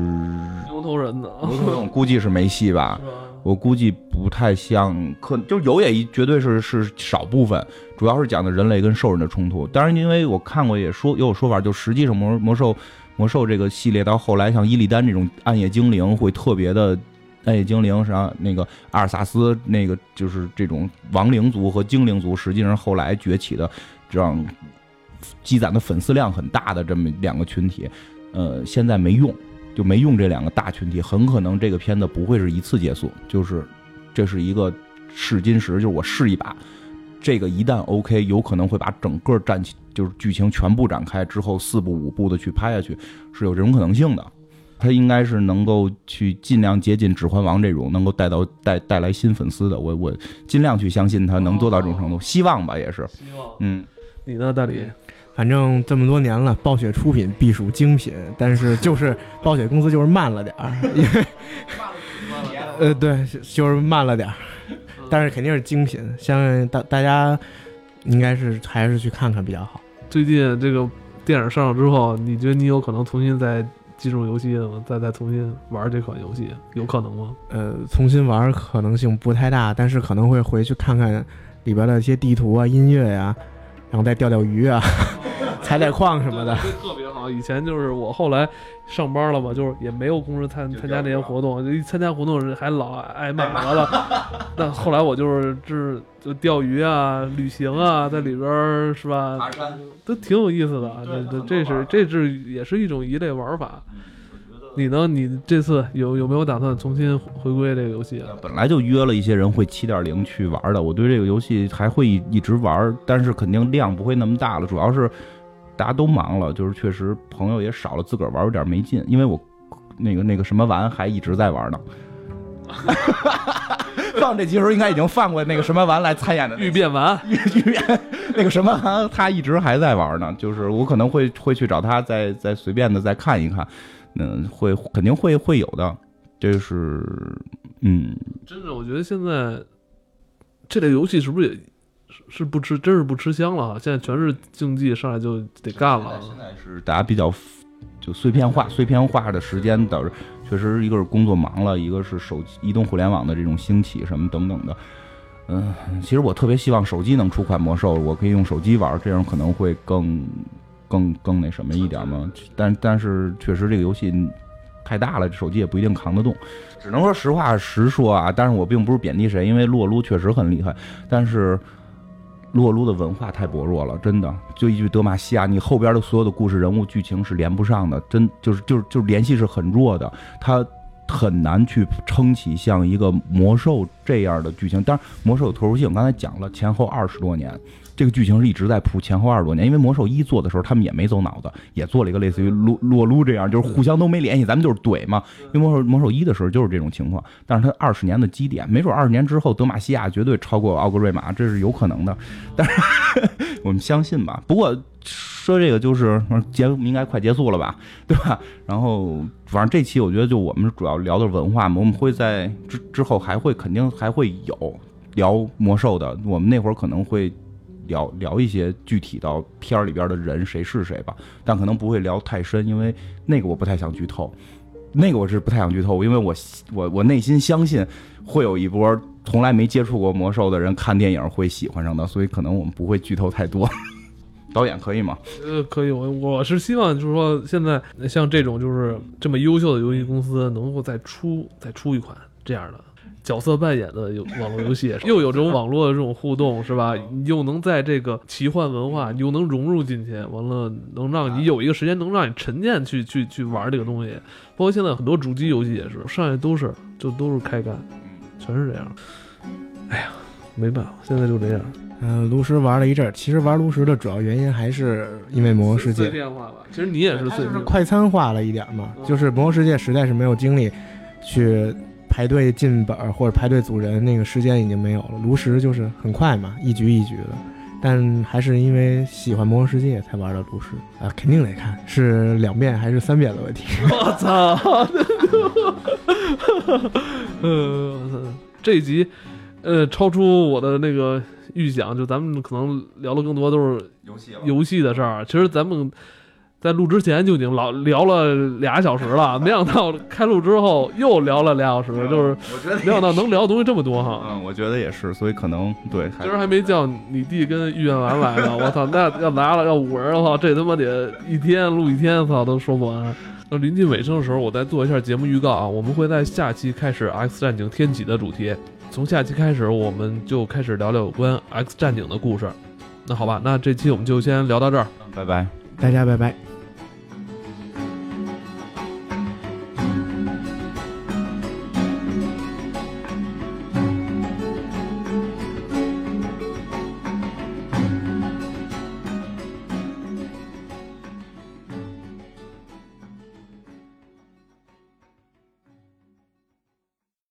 牛头人呢？牛头人估计是没戏 [laughs] 吧。我估计不太像，可就有也绝对是是少部分，主要是讲的人类跟兽人的冲突。当然，因为我看过也说也有说法，就实际上魔魔兽魔兽这个系列到后来，像伊利丹这种暗夜精灵会特别的暗夜精灵，实际上那个阿尔萨斯那个就是这种亡灵族和精灵族，实际上后来崛起的这样积攒的粉丝量很大的这么两个群体，呃，现在没用。就没用这两个大群体，很可能这个片子不会是一次结束，就是这是一个试金石，就是我试一把，这个一旦 OK，有可能会把整个战情就是剧情全部展开之后四部五部的去拍下去，是有这种可能性的。他应该是能够去尽量接近《指环王》这种能够带到带带来新粉丝的，我我尽量去相信他能做到这种程度，希望吧，也是。希望。嗯，你呢，大理？反正这么多年了，暴雪出品必属精品，但是就是暴雪公司就是慢了点儿，因 [laughs] 为呃对，就是慢了点儿，但是肯定是精品，相信大大家应该是还是去看看比较好。最近这个电影上了之后，你觉得你有可能重新再进入游戏吗？再再重新玩这款游戏，有可能吗？呃，重新玩可能性不太大，但是可能会回去看看里边的一些地图啊、音乐呀、然后再钓钓鱼啊、[laughs] 采采矿什么的。特别好。以前就是我后来上班了嘛，就是也没有工时参参加这些活动，就一参加活动还老挨骂完了。那后来我就是就是就钓鱼啊、旅行啊，在里边儿是吧，山，都挺有意思的。这这这是这是也是一种一类玩法。你呢？你这次有有没有打算重新回归这个游戏啊？本来就约了一些人会七点零去玩的，我对这个游戏还会一一直玩，但是肯定量不会那么大了，主要是大家都忙了，就是确实朋友也少了，自个儿玩有点没劲，因为我那个那个什么玩还一直在玩呢。[laughs] 放这集时候应该已经放过那个什么玩来参演的欲变完，[laughs] 玉玉那个什么玩，他一直还在玩呢。就是我可能会会去找他再再随便的再看一看，嗯，会肯定会会有的。这是嗯，真的，我觉得现在这类游戏是不是也是是不吃，真是不吃香了啊？现在全是竞技，上来就得干了。现在是大家比较就碎片化，碎片化的时间导致确实一个是工作忙了，一个是手机移动互联网的这种兴起什么等等的。嗯，其实我特别希望手机能出款魔兽，我可以用手机玩，这样可能会更更更那什么一点嘛。但但是确实这个游戏太大了，手机也不一定扛得动。只能说实话实说啊，但是我并不是贬低谁，因为洛撸确实很厉害，但是。洛撸的文化太薄弱了，真的。就一句德玛西亚，你后边的所有的故事、人物、剧情是连不上的，真就是就是就是联系是很弱的，它很难去撑起像一个魔兽这样的剧情。当然，魔兽有特殊性，刚才讲了，前后二十多年，这个剧情是一直在铺，前后二十多年。因为魔兽一做的时候，他们也没走脑子，也做了一个类似于洛洛撸这样，就是互相都没联系，咱们就是怼嘛。因为魔兽魔兽一的时候就是这种情况，但是它二十年的积淀，没准二十年之后德玛西亚绝对超过奥格瑞玛，这是有可能的。但是 [laughs] 我们相信吧。不过说这个就是节目应该快结束了吧，对吧？然后反正这期我觉得就我们主要聊的文化嘛，我们会在之之后还会肯定还会有聊魔兽的，我们那会儿可能会。聊聊一些具体到片儿里边的人谁是谁吧，但可能不会聊太深，因为那个我不太想剧透，那个我是不太想剧透，因为我我我内心相信会有一波从来没接触过魔兽的人看电影会喜欢上的，所以可能我们不会剧透太多。[laughs] 导演可以吗？呃，可以，我我是希望就是说，现在像这种就是这么优秀的游戏公司，能够再出再出一款这样的。角色扮演的游网络游戏，又有这种网络的这种互动，是吧？你又能在这个奇幻文化，你又能融入进去，完了能让你有一个时间，能让你沉淀去去去玩这个东西。包括现在很多主机游戏也是，上来都是就都是开干，全是这样。哎呀，没办法，现在就这样。嗯，炉石玩了一阵儿，其实玩炉石的主要原因还是因为魔兽世界碎片化吧。其实你也是碎片化，快餐化了一点嘛，就是魔兽世界实在是没有精力去。排队进本或者排队组人，那个时间已经没有了。炉石就是很快嘛，一局一局的。但还是因为喜欢魔兽世界才玩的炉石啊，肯定得看，是两遍还是三遍的问题。[laughs] 我操！[laughs] 呃，这一集呃超出我的那个预想，就咱们可能聊的更多都是游戏游戏的事儿。其实咱们。在录之前就已经老聊了俩小时了，[laughs] 没想到开录之后又聊了俩小时，就是没想到能聊的东西这么多哈。嗯，我觉得也是，所以可能对。今儿还没叫你弟跟玉燕丸来呢，[laughs] 我操，那要来了要五人的话，这他妈得一天录一天，操都说不完。那临近尾声的时候，我再做一下节目预告啊，我们会在下期开始《X 战警：天启》的主题，从下期开始我们就开始聊聊有关《X 战警》的故事。那好吧，那这期我们就先聊到这儿，拜拜，大家拜拜。